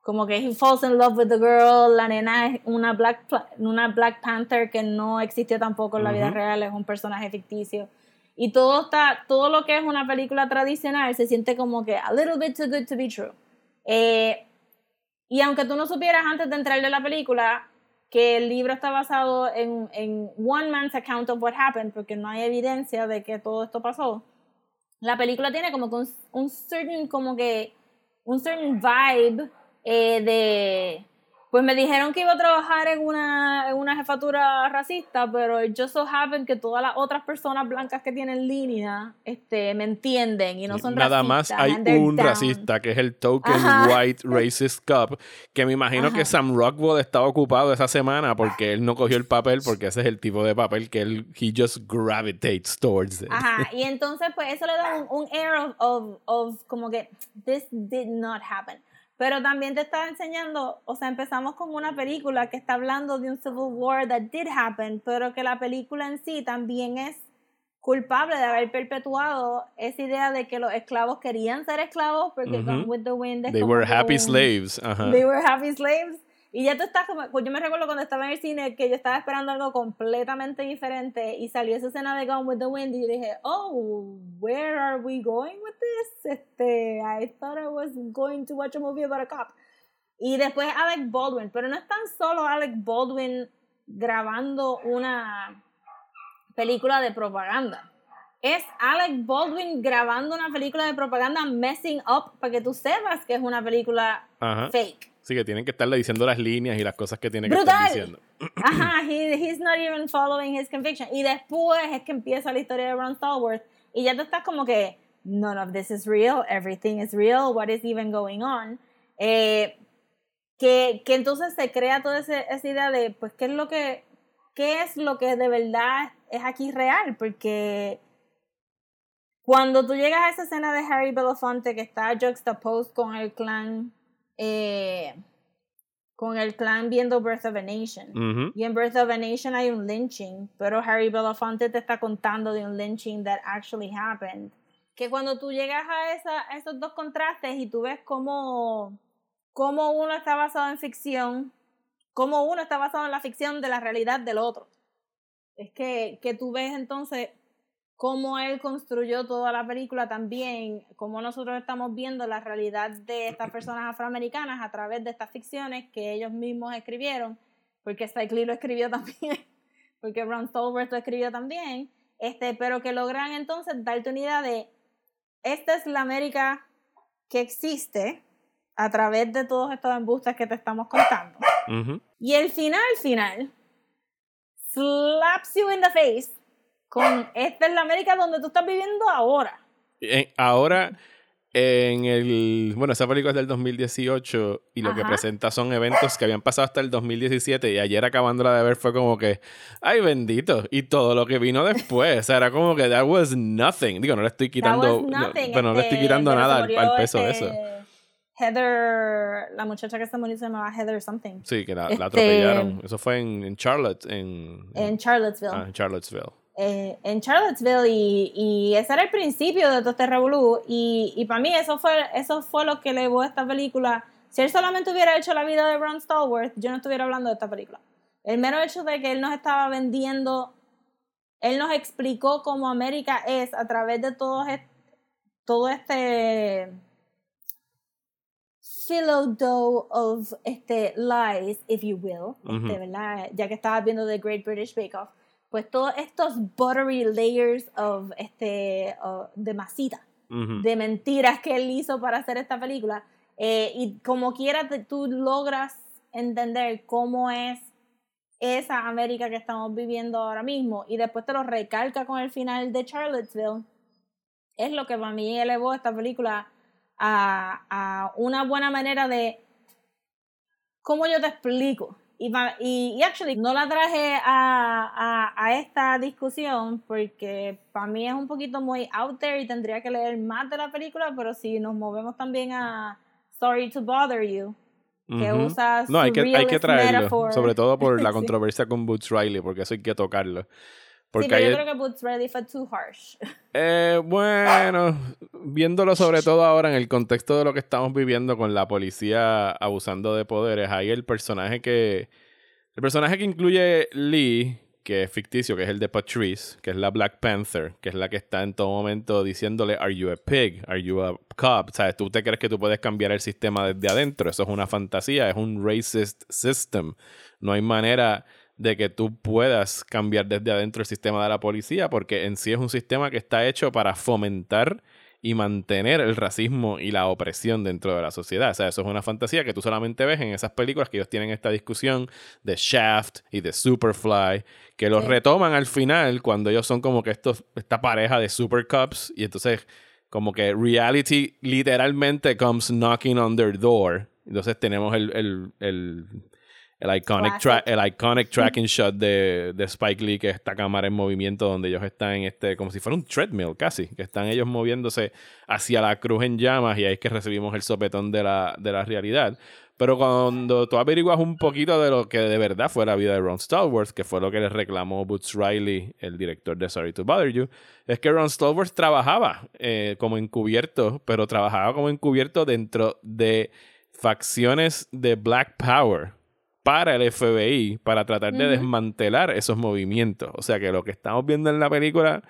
Como que he falls in love with the girl, la nena es una Black, una Black Panther que no existió tampoco en la vida Ujú. real, es un personaje ficticio. Y todo está, todo lo que es una película tradicional se siente como que a little bit too good to be true. Eh, y aunque tú no supieras antes de entrar de la película que el libro está basado en, en one man's account of what happened, porque no hay evidencia de que todo esto pasó, la película tiene como que un, un certain, como que, un certain vibe eh, de... Pues me dijeron que iba a trabajar en una, en una jefatura racista, pero it just so happened que todas las otras personas blancas que tienen línea este, me entienden y no son Nada más racistas, hay and they're un down. racista que es el Token Ajá. White Racist Cup, que me imagino que Ajá. Sam Rockwell estaba ocupado esa semana porque él no cogió el papel, porque ese es el tipo de papel que él, he just gravitates towards it. Ajá, y entonces pues eso le da un, un air of, of, of como que this did not happen. Pero también te está enseñando, o sea, empezamos con una película que está hablando de un civil war that did happen, pero que la película en sí también es culpable de haber perpetuado esa idea de que los esclavos querían ser esclavos porque. Gone with the Wind es They were happy un- slaves. Ajá. They were happy slaves. Y ya tú estás como, pues yo me recuerdo cuando estaba en el cine que yo estaba esperando algo completamente diferente y salió esa escena de Gone with the Wind y yo dije, oh, where are we going with this? Este, I thought I was going to watch a movie about a cop. Y después Alec Baldwin, pero no es tan solo Alec Baldwin grabando una película de propaganda. Es Alec Baldwin grabando una película de propaganda messing up para que tú sepas que es una película Ajá. fake. Sí, que tienen que estarle diciendo las líneas y las cosas que tiene que estar diciendo. Ajá, he, he's not even following his conviction. Y después es que empieza la historia de Ron Stallworth y ya tú estás como que none of this is real, everything is real, what is even going on. Eh, que, que entonces se crea toda ese- esa idea de, pues, ¿qué es lo que, qué es lo que de verdad es aquí real? Porque cuando tú llegas a esa escena de Harry Belafonte que está juxtaposed con el clan, eh, con el clan viendo Birth of a Nation. Ujú. Y en Birth of a Nation hay un lynching, pero Harry Belafonte te está contando de un lynching that actually happened. Que cuando tú llegas a, esa, a esos dos contrastes y tú ves cómo, cómo uno está basado en ficción, cómo uno está basado en la ficción de la realidad del otro. Es que, que tú ves entonces cómo él construyó toda la película también, cómo nosotros estamos viendo la realidad de estas personas afroamericanas a través de estas ficciones que ellos mismos escribieron, porque Spike Lee lo escribió también, porque Ron Stallworth lo escribió también, este, pero que logran entonces darte una idea de, esta es la América que existe a través de todos estos embustes que te estamos contando. Ujú. Y el final, final, slaps you in the face con esta es la América donde tú estás viviendo ahora. Ahora, en el. Bueno, esa película es del 2018 y lo que presenta son eventos que habían pasado hasta el 2017 y ayer acabándola de ver fue como que. ¡Ay, bendito! Y todo lo que vino después. o sea, era como que that was nothing. Digo, no le estoy quitando. no, nothing, pero no le estoy este, quitando nada al, peso de este, eso. Heather, la muchacha que se murió se llamaba Heather something. Sí, que la, la este, atropellaron. Eso fue en, en Charlotte, en, En Charlottesville. ah, en Charlottesville. Eh, en Charlottesville y, y ese era el principio de todo este revolú y, y para mí eso fue, eso fue lo que elevó esta película. Si él solamente hubiera hecho la vida de Ron Stallworth, yo no estuviera hablando de esta película. El mero hecho de que él nos estaba vendiendo, él nos explicó cómo América es a través de todo, est- todo este philodou of este, lies, if you will, Ujú. este, ¿verdad? ya que estabas viendo The Great British Bake Off, pues todos estos buttery layers of, este, of- de masita Ujú. de mentiras que él hizo para hacer esta película. Eh, y como quiera te- tú logras entender cómo es esa América que estamos viviendo ahora mismo y después te lo recalca con el final de Charlottesville, es lo que para mí elevó esta película a, a una buena manera de cómo yo te explico. Y, y, y actually, no la traje a, a, a esta discusión porque para mí es un poquito muy out there y tendría que leer más de la película, pero si nos movemos también a Sorry to Bother You, que Ujú. usa No, hay que, hay que traerlo. metaphor. Sobre todo por la Sí. controversia con Boots Riley, porque eso hay que tocarlo. Porque sí, pero yo creo que Boots Ready fue too harsh. Eh, bueno, viéndolo sobre todo ahora en el contexto de lo que estamos viviendo con la policía abusando de poderes, hay el personaje que. El personaje que incluye Lee, que es ficticio, que es el de Patrice, que es la Black Panther, que es la que está en todo momento diciéndole, ¿Are you a pig? ¿Are you a cop? ¿Sabes? ¿Tú te crees que tú puedes cambiar el sistema desde adentro? Eso es una fantasía, es un racist system. No hay manera de que tú puedas cambiar desde adentro el sistema de la policía, porque en sí es un sistema que está hecho para fomentar y mantener el racismo y la opresión dentro de la sociedad. O sea, eso es una fantasía que tú solamente ves en esas películas que ellos tienen esta discusión de Shaft y de Superfly, que los Sí. retoman al final cuando ellos son como que estos, esta pareja de super cops y entonces como que reality literalmente comes knocking on their door. Entonces tenemos el, el, el, el iconic, el iconic tracking shot de, de Spike Lee, que es esta cámara en movimiento donde ellos están en este, como si fuera un treadmill casi, que están ellos moviéndose hacia la cruz en llamas y ahí es que recibimos el sopetón de la, de la realidad. Pero cuando tú averiguas un poquito de lo que de verdad fue la vida de Ron Stallworth, que fue lo que le reclamó Boots Riley, el director de Sorry to Bother You, es que Ron Stallworth trabajaba eh, como encubierto, pero trabajaba como encubierto dentro de facciones de Black Power para el FBI, para tratar de desmantelar esos movimientos. O sea que lo que estamos viendo en la película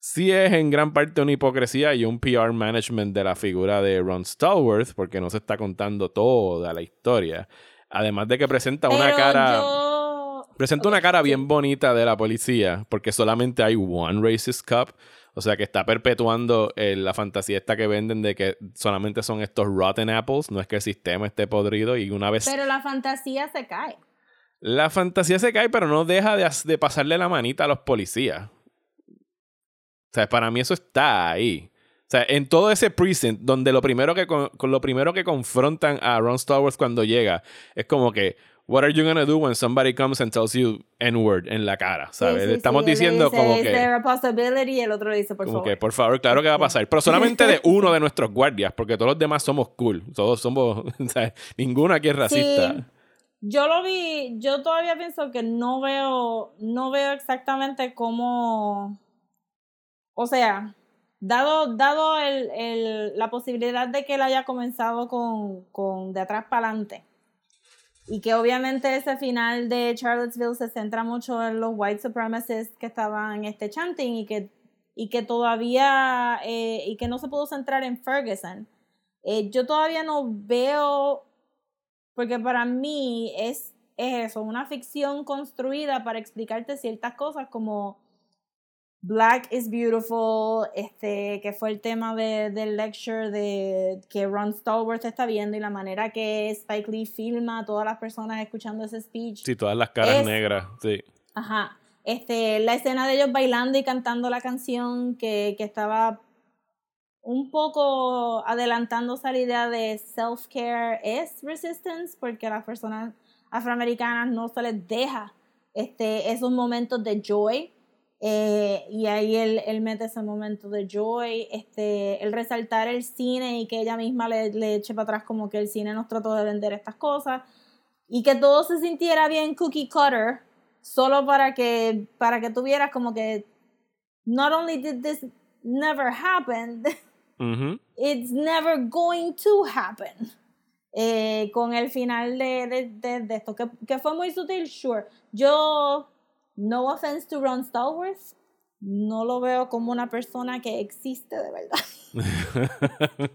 sí es en gran parte una hipocresía y un PR management de la figura de Ron Stallworth, porque no se está contando toda la historia. Además de que presenta una cara... yo- Presenta una cara bien bonita de la policía, porque solamente hay one racist cop. O sea, que está perpetuando eh, la fantasía esta que venden de que solamente son estos rotten apples. No es que el sistema esté podrido y una vez... Pero la fantasía se cae. La fantasía se cae, pero no deja de, as- de pasarle la manita a los policías. O sea, para mí eso está ahí. O sea, en todo ese precinct, donde lo primero que, con, con lo primero que confrontan a Ron Stallworth cuando llega es como que, What are you gonna do when somebody comes and tells you N-word en la cara? ¿Sabes? Sí, sí, Estamos sí, diciendo dice, como "Is que. a possibility? Y el otro dice, por Como favor. que, por favor, claro que va a pasar. Pero solamente de uno de nuestros guardias, porque todos los demás somos cool. Todos somos. ¿sabes? Ninguno aquí es racista. Yo lo vi, yo todavía pienso que no veo, no veo exactamente cómo, o sea, dado, dado el, el- la posibilidad de que él haya comenzado con, con de atrás para adelante y que obviamente ese final de Charlottesville se centra mucho en los white supremacists que estaban este chanting y que, y que todavía, eh, y que no se pudo centrar en Ferguson. Eh, yo todavía no veo porque para mí es, es eso, una ficción construida para explicarte ciertas cosas como Black is Beautiful, este, que fue el tema de, del lecture de que Ron Stallworth está viendo y la manera que Spike Lee filma a todas las personas escuchando ese speech. Sí, todas las caras Es- negras. Sí. Ajá. Este, la escena de ellos bailando y cantando la canción que, que estaba un poco adelantándose a la idea de self-care es resistance, porque a las personas afroamericanas no se les deja este, esos momentos de joy. Eh, y ahí él, él mete ese momento de joy, este, el resaltar el cine y que ella misma le, le eche para atrás como que el cine nos trató de vender estas cosas y que todo se sintiera bien cookie cutter solo para que para que tuvieras como que not only did this never happen Ujú. it's never going to happen eh, con el final de, de, de, de esto, que, que fue muy sutil, sure. Yo, no offense to Ron Stallworth, no lo veo como una persona que existe de verdad.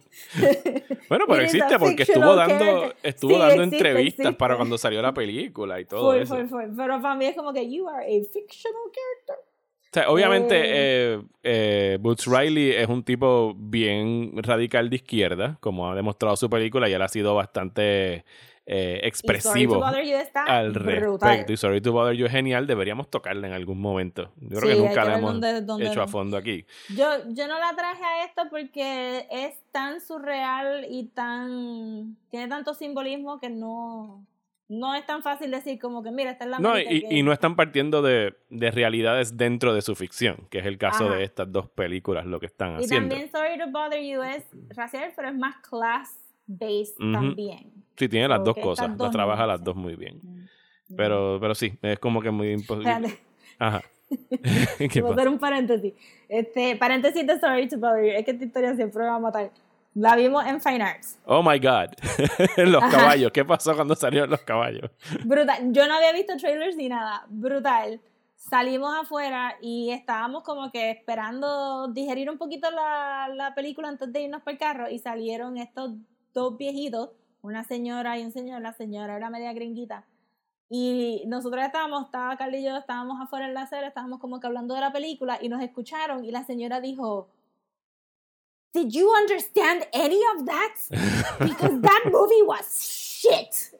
bueno, pero existe porque estuvo dando, character. estuvo Sí, dando existe, entrevistas existe. para cuando salió la película y todo eso. Pero para mí es como que you are a fictional character. O sea, obviamente, eh, eh, Boots Riley es un tipo bien radical de izquierda, como ha demostrado su película, y él ha sido bastante eh, Y Sorry to expresivo Bother You está al brutal. respecto. Y Sorry to Bother You es genial, deberíamos tocarla en algún momento. Yo creo Sí, que nunca que la hemos dónde- dónde- hecho a fondo aquí. Yo, yo no la traje a esto porque es tan surreal y tan. tiene tanto simbolismo que no. No es tan fácil decir como que, mira, esta es la No, y, que- y no están partiendo de, de realidades dentro de su ficción, que es el caso Ajá. de estas dos películas, lo que están Y haciendo. también Sorry to Bother You es racial, pero es más class-based Ujú. también. Sí, tiene las dos cosas, estas las dos trabaja las dos muy bien. Pero, pero sí, es como que muy imposible. Ajá. ¿Qué voy a hacer un paréntesis. Este, paréntesis de Sorry to Bother You. Es que esta historia siempre me va a matar. La vimos en Fine Arts. Oh my God. los Ajá. caballos. ¿Qué pasó cuando salieron los caballos? Brutal. Yo no había visto trailers ni nada. Brutal. Salimos afuera y estábamos como que esperando digerir un poquito la, la película antes de irnos para el carro y salieron estos dos viejitos, una señora y un señor. La señora era media gringuita. Y nosotros estábamos, estaba Carly y yo, estábamos afuera en la acera, estábamos como que hablando de la película y nos escucharon y la señora dijo, Did you understand any of that? Because that movie was shit.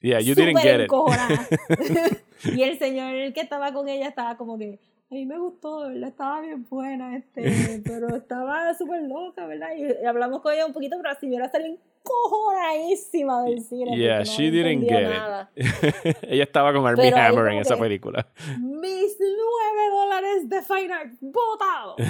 Yeah, you didn't get it. y el señor que estaba con ella estaba como que, a mí me gustó, ¿verdad? Estaba bien buena, este, pero estaba súper loca, ¿verdad? Y, hablamos con ella un poquito, pero la señora salió encojonadísima del cine. Yeah, porque no she didn't get nada. it. Ella estaba con Armie Hammer en esa película. Mis nueve dólares de Fine Art botados.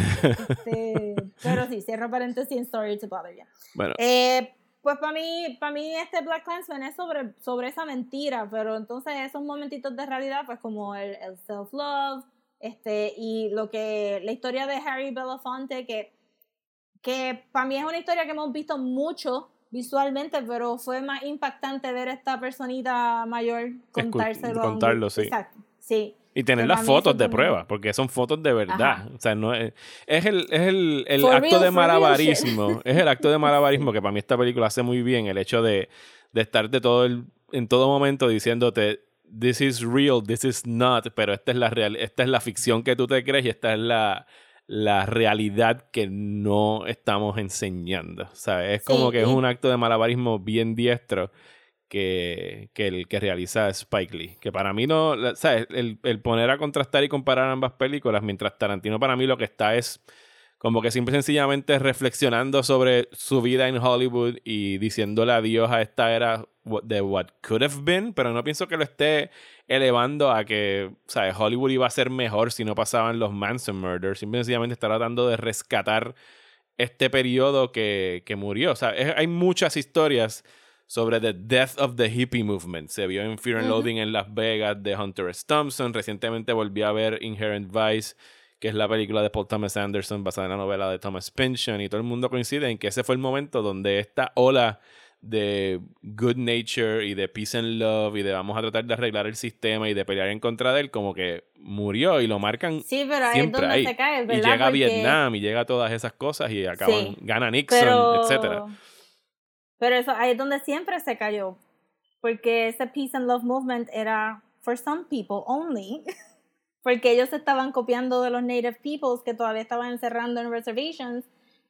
Este, pero sí, cierro paréntesis en Sorry to Bother You. Bueno, Eh, pues para mí, para mí este Black Clansman es sobre, sobre esa mentira, pero entonces esos momentitos de realidad, pues como el, el self-love, este, y lo que, la historia de Harry Belafonte, que, que para mí es una historia que hemos visto mucho visualmente, pero fue más impactante ver a esta personita mayor contárselo. contarlo, sí. Exacto, sí. y tener las fotos de prueba, porque son fotos de verdad. Ajá. O sea, no es, es el, es el, el acto real, de malabarismo. es el acto de malabarismo que para mí esta película hace muy bien. El hecho de, de estarte todo el, en todo momento diciéndote. This is real, this is not, pero esta es la real, esta es la ficción que tú te crees y esta es la, la realidad que no estamos enseñando. O sea, es como Sí, que es un acto de malabarismo bien diestro que, que el que realiza Spike Lee. Que para mí no, ¿sabes? El, el poner a contrastar y comparar ambas películas, mientras Tarantino para mí lo que está es como que simple y sencillamente reflexionando sobre su vida en Hollywood y diciéndole adiós a esta era de what could have been, pero no pienso que lo esté elevando a que, ¿sabes? Hollywood iba a ser mejor si no pasaban los Manson Murders. Simple y sencillamente está tratando de rescatar este periodo que, que murió. O sea, es- hay muchas historias sobre the death of the hippie movement. Se vio en Fear and. Loathing en Las Vegas de Hunter S. Thompson. Recientemente volví a ver Inherent Vice, que es la película de Paul Thomas Anderson basada en la novela de Thomas Pynchon. Y todo el mundo coincide en que ese fue el momento donde esta ola de good nature y de peace and love y de vamos a tratar de arreglar el sistema y de pelear en contra de él, como que murió y lo marcan Sí, pero ahí es siempre donde ahí. se cae, y llega Porque- Vietnam y llega todas esas cosas y acaban, Sí, gana Nixon, pero, etcétera. Pero eso ahí es donde siempre se cayó. Porque ese peace and love movement era for some people only. Porque ellos estaban copiando de los native peoples que todavía estaban encerrando en reservations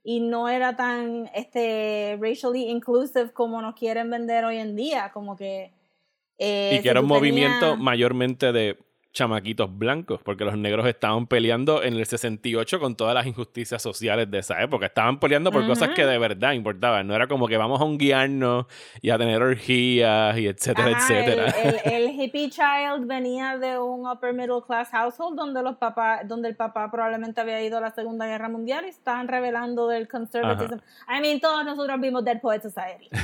y no era tan este racially inclusive como nos quieren vender hoy en día. Como que. eh, y si que era un movimiento tenías- mayormente de chamaquitos blancos, porque los negros estaban peleando en el 68 con todas las injusticias sociales de esa época. Estaban peleando por cosas que de verdad importaban. No era como que vamos a un guiarnos y a tener orgías y etcétera, Ajá, etcétera. El, el- el hippie child venía de un upper middle class household donde los papás, donde el papá probablemente había ido a la Segunda Guerra Mundial y estaban revelando del conservatism. I mean, todos nosotros vimos Dead Poet Society.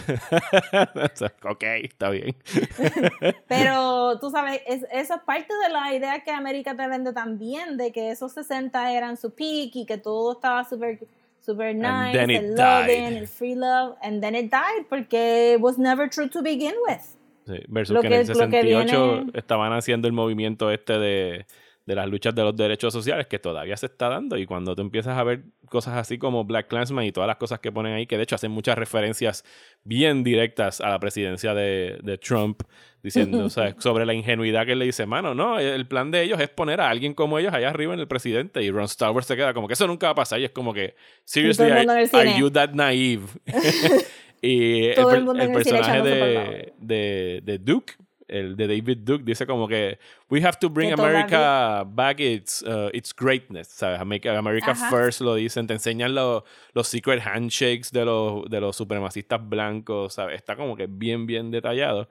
Ok, está bien. Pero tú sabes, es- eso es parte de la idea que América te vende también, de que esos 60 eran su peak y que todo estaba súper super nice, it el loving, el free love, and then it died porque it was never true to begin with. Sí, versus Lo que, en el que- lo que 68 viene- estaban haciendo el movimiento este de, de las luchas de los derechos sociales que todavía se está dando. Y cuando tú empiezas a ver cosas así como Black Klansman y todas las cosas que ponen ahí que de hecho hacen muchas referencias bien directas a la presidencia de, de Trump diciendo o sea, sobre la ingenuidad que él le dice mano no el plan de ellos es poner a alguien como ellos allá arriba en el presidente y Ron Star Wars se queda como que eso nunca va a pasar. Y es como que seriously are, are you that naive y el, Todo personaje de, de Duke, el de David Duke, dice como que we have to bring America back its, uh, its greatness, ¿sabes? Make America Ajá. first lo dicen, te enseñan los, los secret handshakes de los, de los supremacistas blancos, ¿sabes? Está como que bien, bien detallado.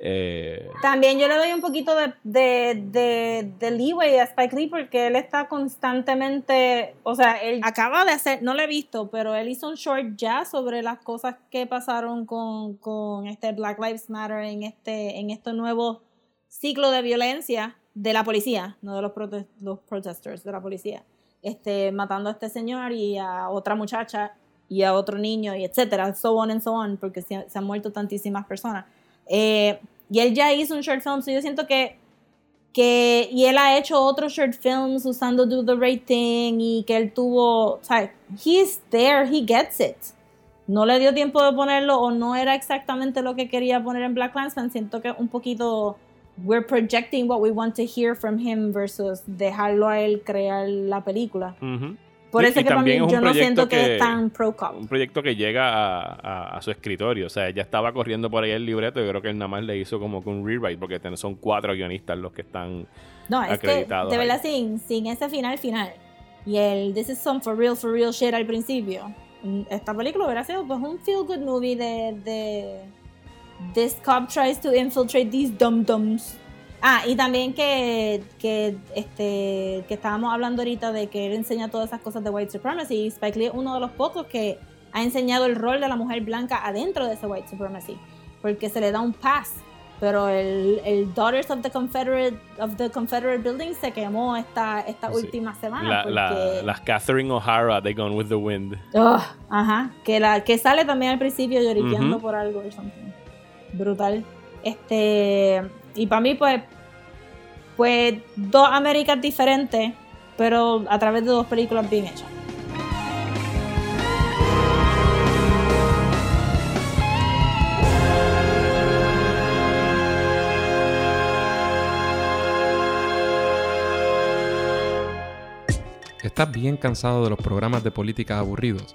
Eh, También yo le doy un poquito de, de, de, de leeway a Spike Lee porque él está constantemente, o sea, él acaba de hacer, no lo he visto, pero él hizo un short ya sobre las cosas que pasaron con, con este Black Lives Matter en este, en este nuevo ciclo de violencia de la policía, no de los, prote- los protesters, de la policía, este, matando a este señor y a otra muchacha y a otro niño y etcétera, so on and so on, porque se, se han muerto tantísimas personas. Eh, y él ya hizo un short film, so yo siento que, que, y él ha hecho otros short films usando Do the Right Thing y que él tuvo, o sea, he's there, he gets it. No le dio tiempo de ponerlo o no era exactamente lo que quería poner en Black Klansman. Siento que un poquito we're projecting what we want to hear from him versus dejarlo a él crear la película. ujú. Por Y- eso y que para mí también yo no siento que, que- es tan pro cop. un proyecto que llega a, a- a su escritorio. O sea, ya estaba corriendo por ahí el libreto. Yo creo que él nada más le hizo como que un rewrite, porque son cuatro guionistas los que están. No, es que acreditados de ahí. verdad sin, sin ese final final y el This is some for real, for real shit al principio, mm, esta película hubiera sido pues un feel good movie de, de This cop tries to infiltrate these dum dums. Ah, y también que, que, este, que estábamos hablando ahorita de que él enseña todas esas cosas de white supremacy. y Spike Lee es uno de los pocos que ha enseñado el rol de la mujer blanca adentro de ese white supremacy, porque se le da un pass. Pero el, el Daughters of the Confederate of the Confederate Building se quemó esta, esta Sí. última semana. La, la- porque- las Catherine O'Hara de Gone with the Wind. Ugh, ajá, que la que sale también al principio lloriqueando Ujú. por algo o something. Brutal. Este, y para mí pues pues dos Américas diferentes, pero a través de dos películas bien hechas. ¿Estás bien cansado de los programas de política aburridos?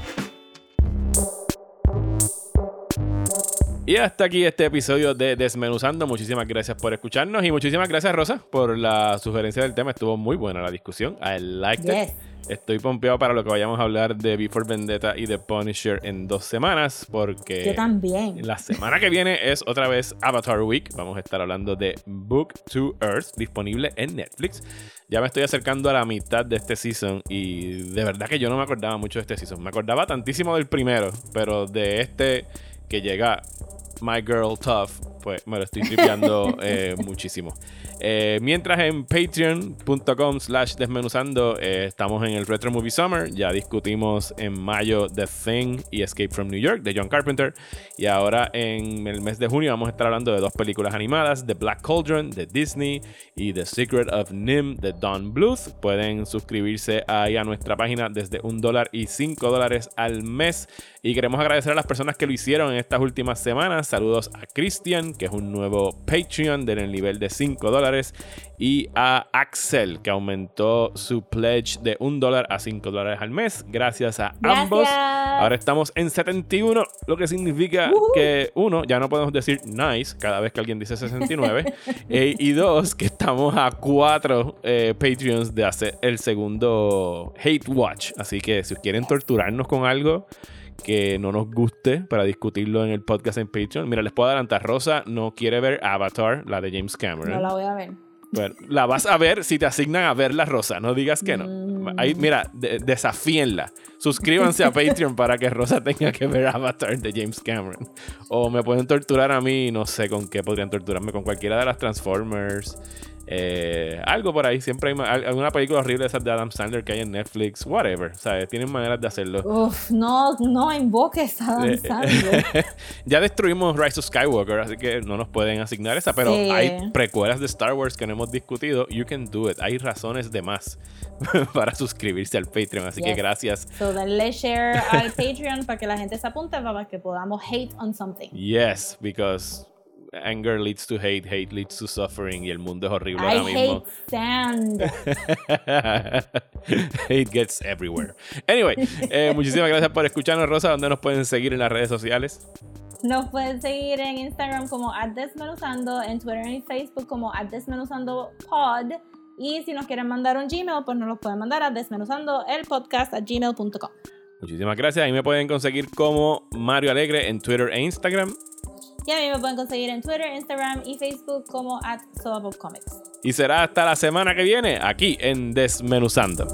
Y hasta aquí este episodio de Desmenuzando. Muchísimas gracias por escucharnos y muchísimas gracias, Rosa, por la sugerencia del tema. Estuvo muy buena la discusión. I liked Yes. it. Estoy pompeado para lo que vayamos a hablar de Before Vendetta y de Punisher en dos semanas, porque Yo también. la semana que viene es otra vez Avatar Week. Vamos a estar hablando de Book to Earth, disponible en Netflix. Ya me estoy acercando a la mitad de este season y de verdad que yo no me acordaba mucho de este season. Me acordaba tantísimo del primero, pero de este que llega My Girl Tough, pues me lo estoy tripeando eh, muchísimo. Eh, mientras en patreon.com slash desmenuzando eh, estamos en el Retro Movie Summer. Ya discutimos en mayo The Thing y Escape from New York de John Carpenter. Y ahora en el mes de junio vamos a estar hablando de dos películas animadas, The Black Cauldron de Disney y The Secret of Nim de Don Bluth. Pueden suscribirse ahí a nuestra página desde un dólar y cinco dólares al mes. Y queremos agradecer a las personas que lo hicieron en estas últimas semanas. Saludos a Christian, que es un nuevo Patreon del nivel de 5 dólares. Y a Axel, que aumentó su pledge de un dólar a 5 dólares al mes. Gracias a ambos. Ahora estamos en 71, lo que significa que, uno, ya no podemos decir nice cada vez que alguien dice 69. eh, y dos, que estamos a cuatro eh, Patreons de hacer el segundo Hate Watch. Así que si quieren torturarnos con algo que no nos guste para discutirlo en el podcast en Patreon. Mira, les puedo adelantar, Rosa no quiere ver Avatar, la de James Cameron. No la voy a ver. Bueno, la vas a ver si te asignan a verla, Rosa. No digas que no. Mm. Ahí, mira, de- desafíenla. Suscríbanse a Patreon para que Rosa tenga que ver Avatar de James Cameron. O me pueden torturar a mí, no sé con qué podrían torturarme, con cualquiera de las Transformers. Eh, algo por ahí. Siempre hay alguna película horrible esas de Adam Sandler que hay en Netflix. Whatever. ¿sabes? Tienen maneras de hacerlo. Uf, no, no invoques a Adam Eh, Sandler. ya destruimos Rise of Skywalker, así que no nos pueden asignar esa, pero Sí. hay precuelas de Star Wars que no hemos discutido. You can do it. Hay razones de más para suscribirse al Patreon, así que gracias. So, dale share al Patreon para que la gente se apunte para que podamos hate on something. Yes, because anger leads to hate, hate leads to suffering y el mundo es horrible I ahora mismo. hate sand. hate gets everywhere. Anyway, eh, muchísimas gracias por escucharnos, Rosa. ¿Dónde nos pueden seguir en las redes sociales? Nos pueden seguir en Instagram como @desmenuzando, en Twitter y Facebook como @desmenuzandopod. Y si nos quieren mandar un Gmail, pues nos lo pueden mandar a desmenuzandoelpodcast@gmail.com. Muchísimas gracias. Ahí me pueden conseguir como Mario Alegre en Twitter e Instagram. Y a mí me pueden conseguir en Twitter, Instagram y Facebook como at Comics. Y será hasta la semana que viene aquí en Desmenuzando.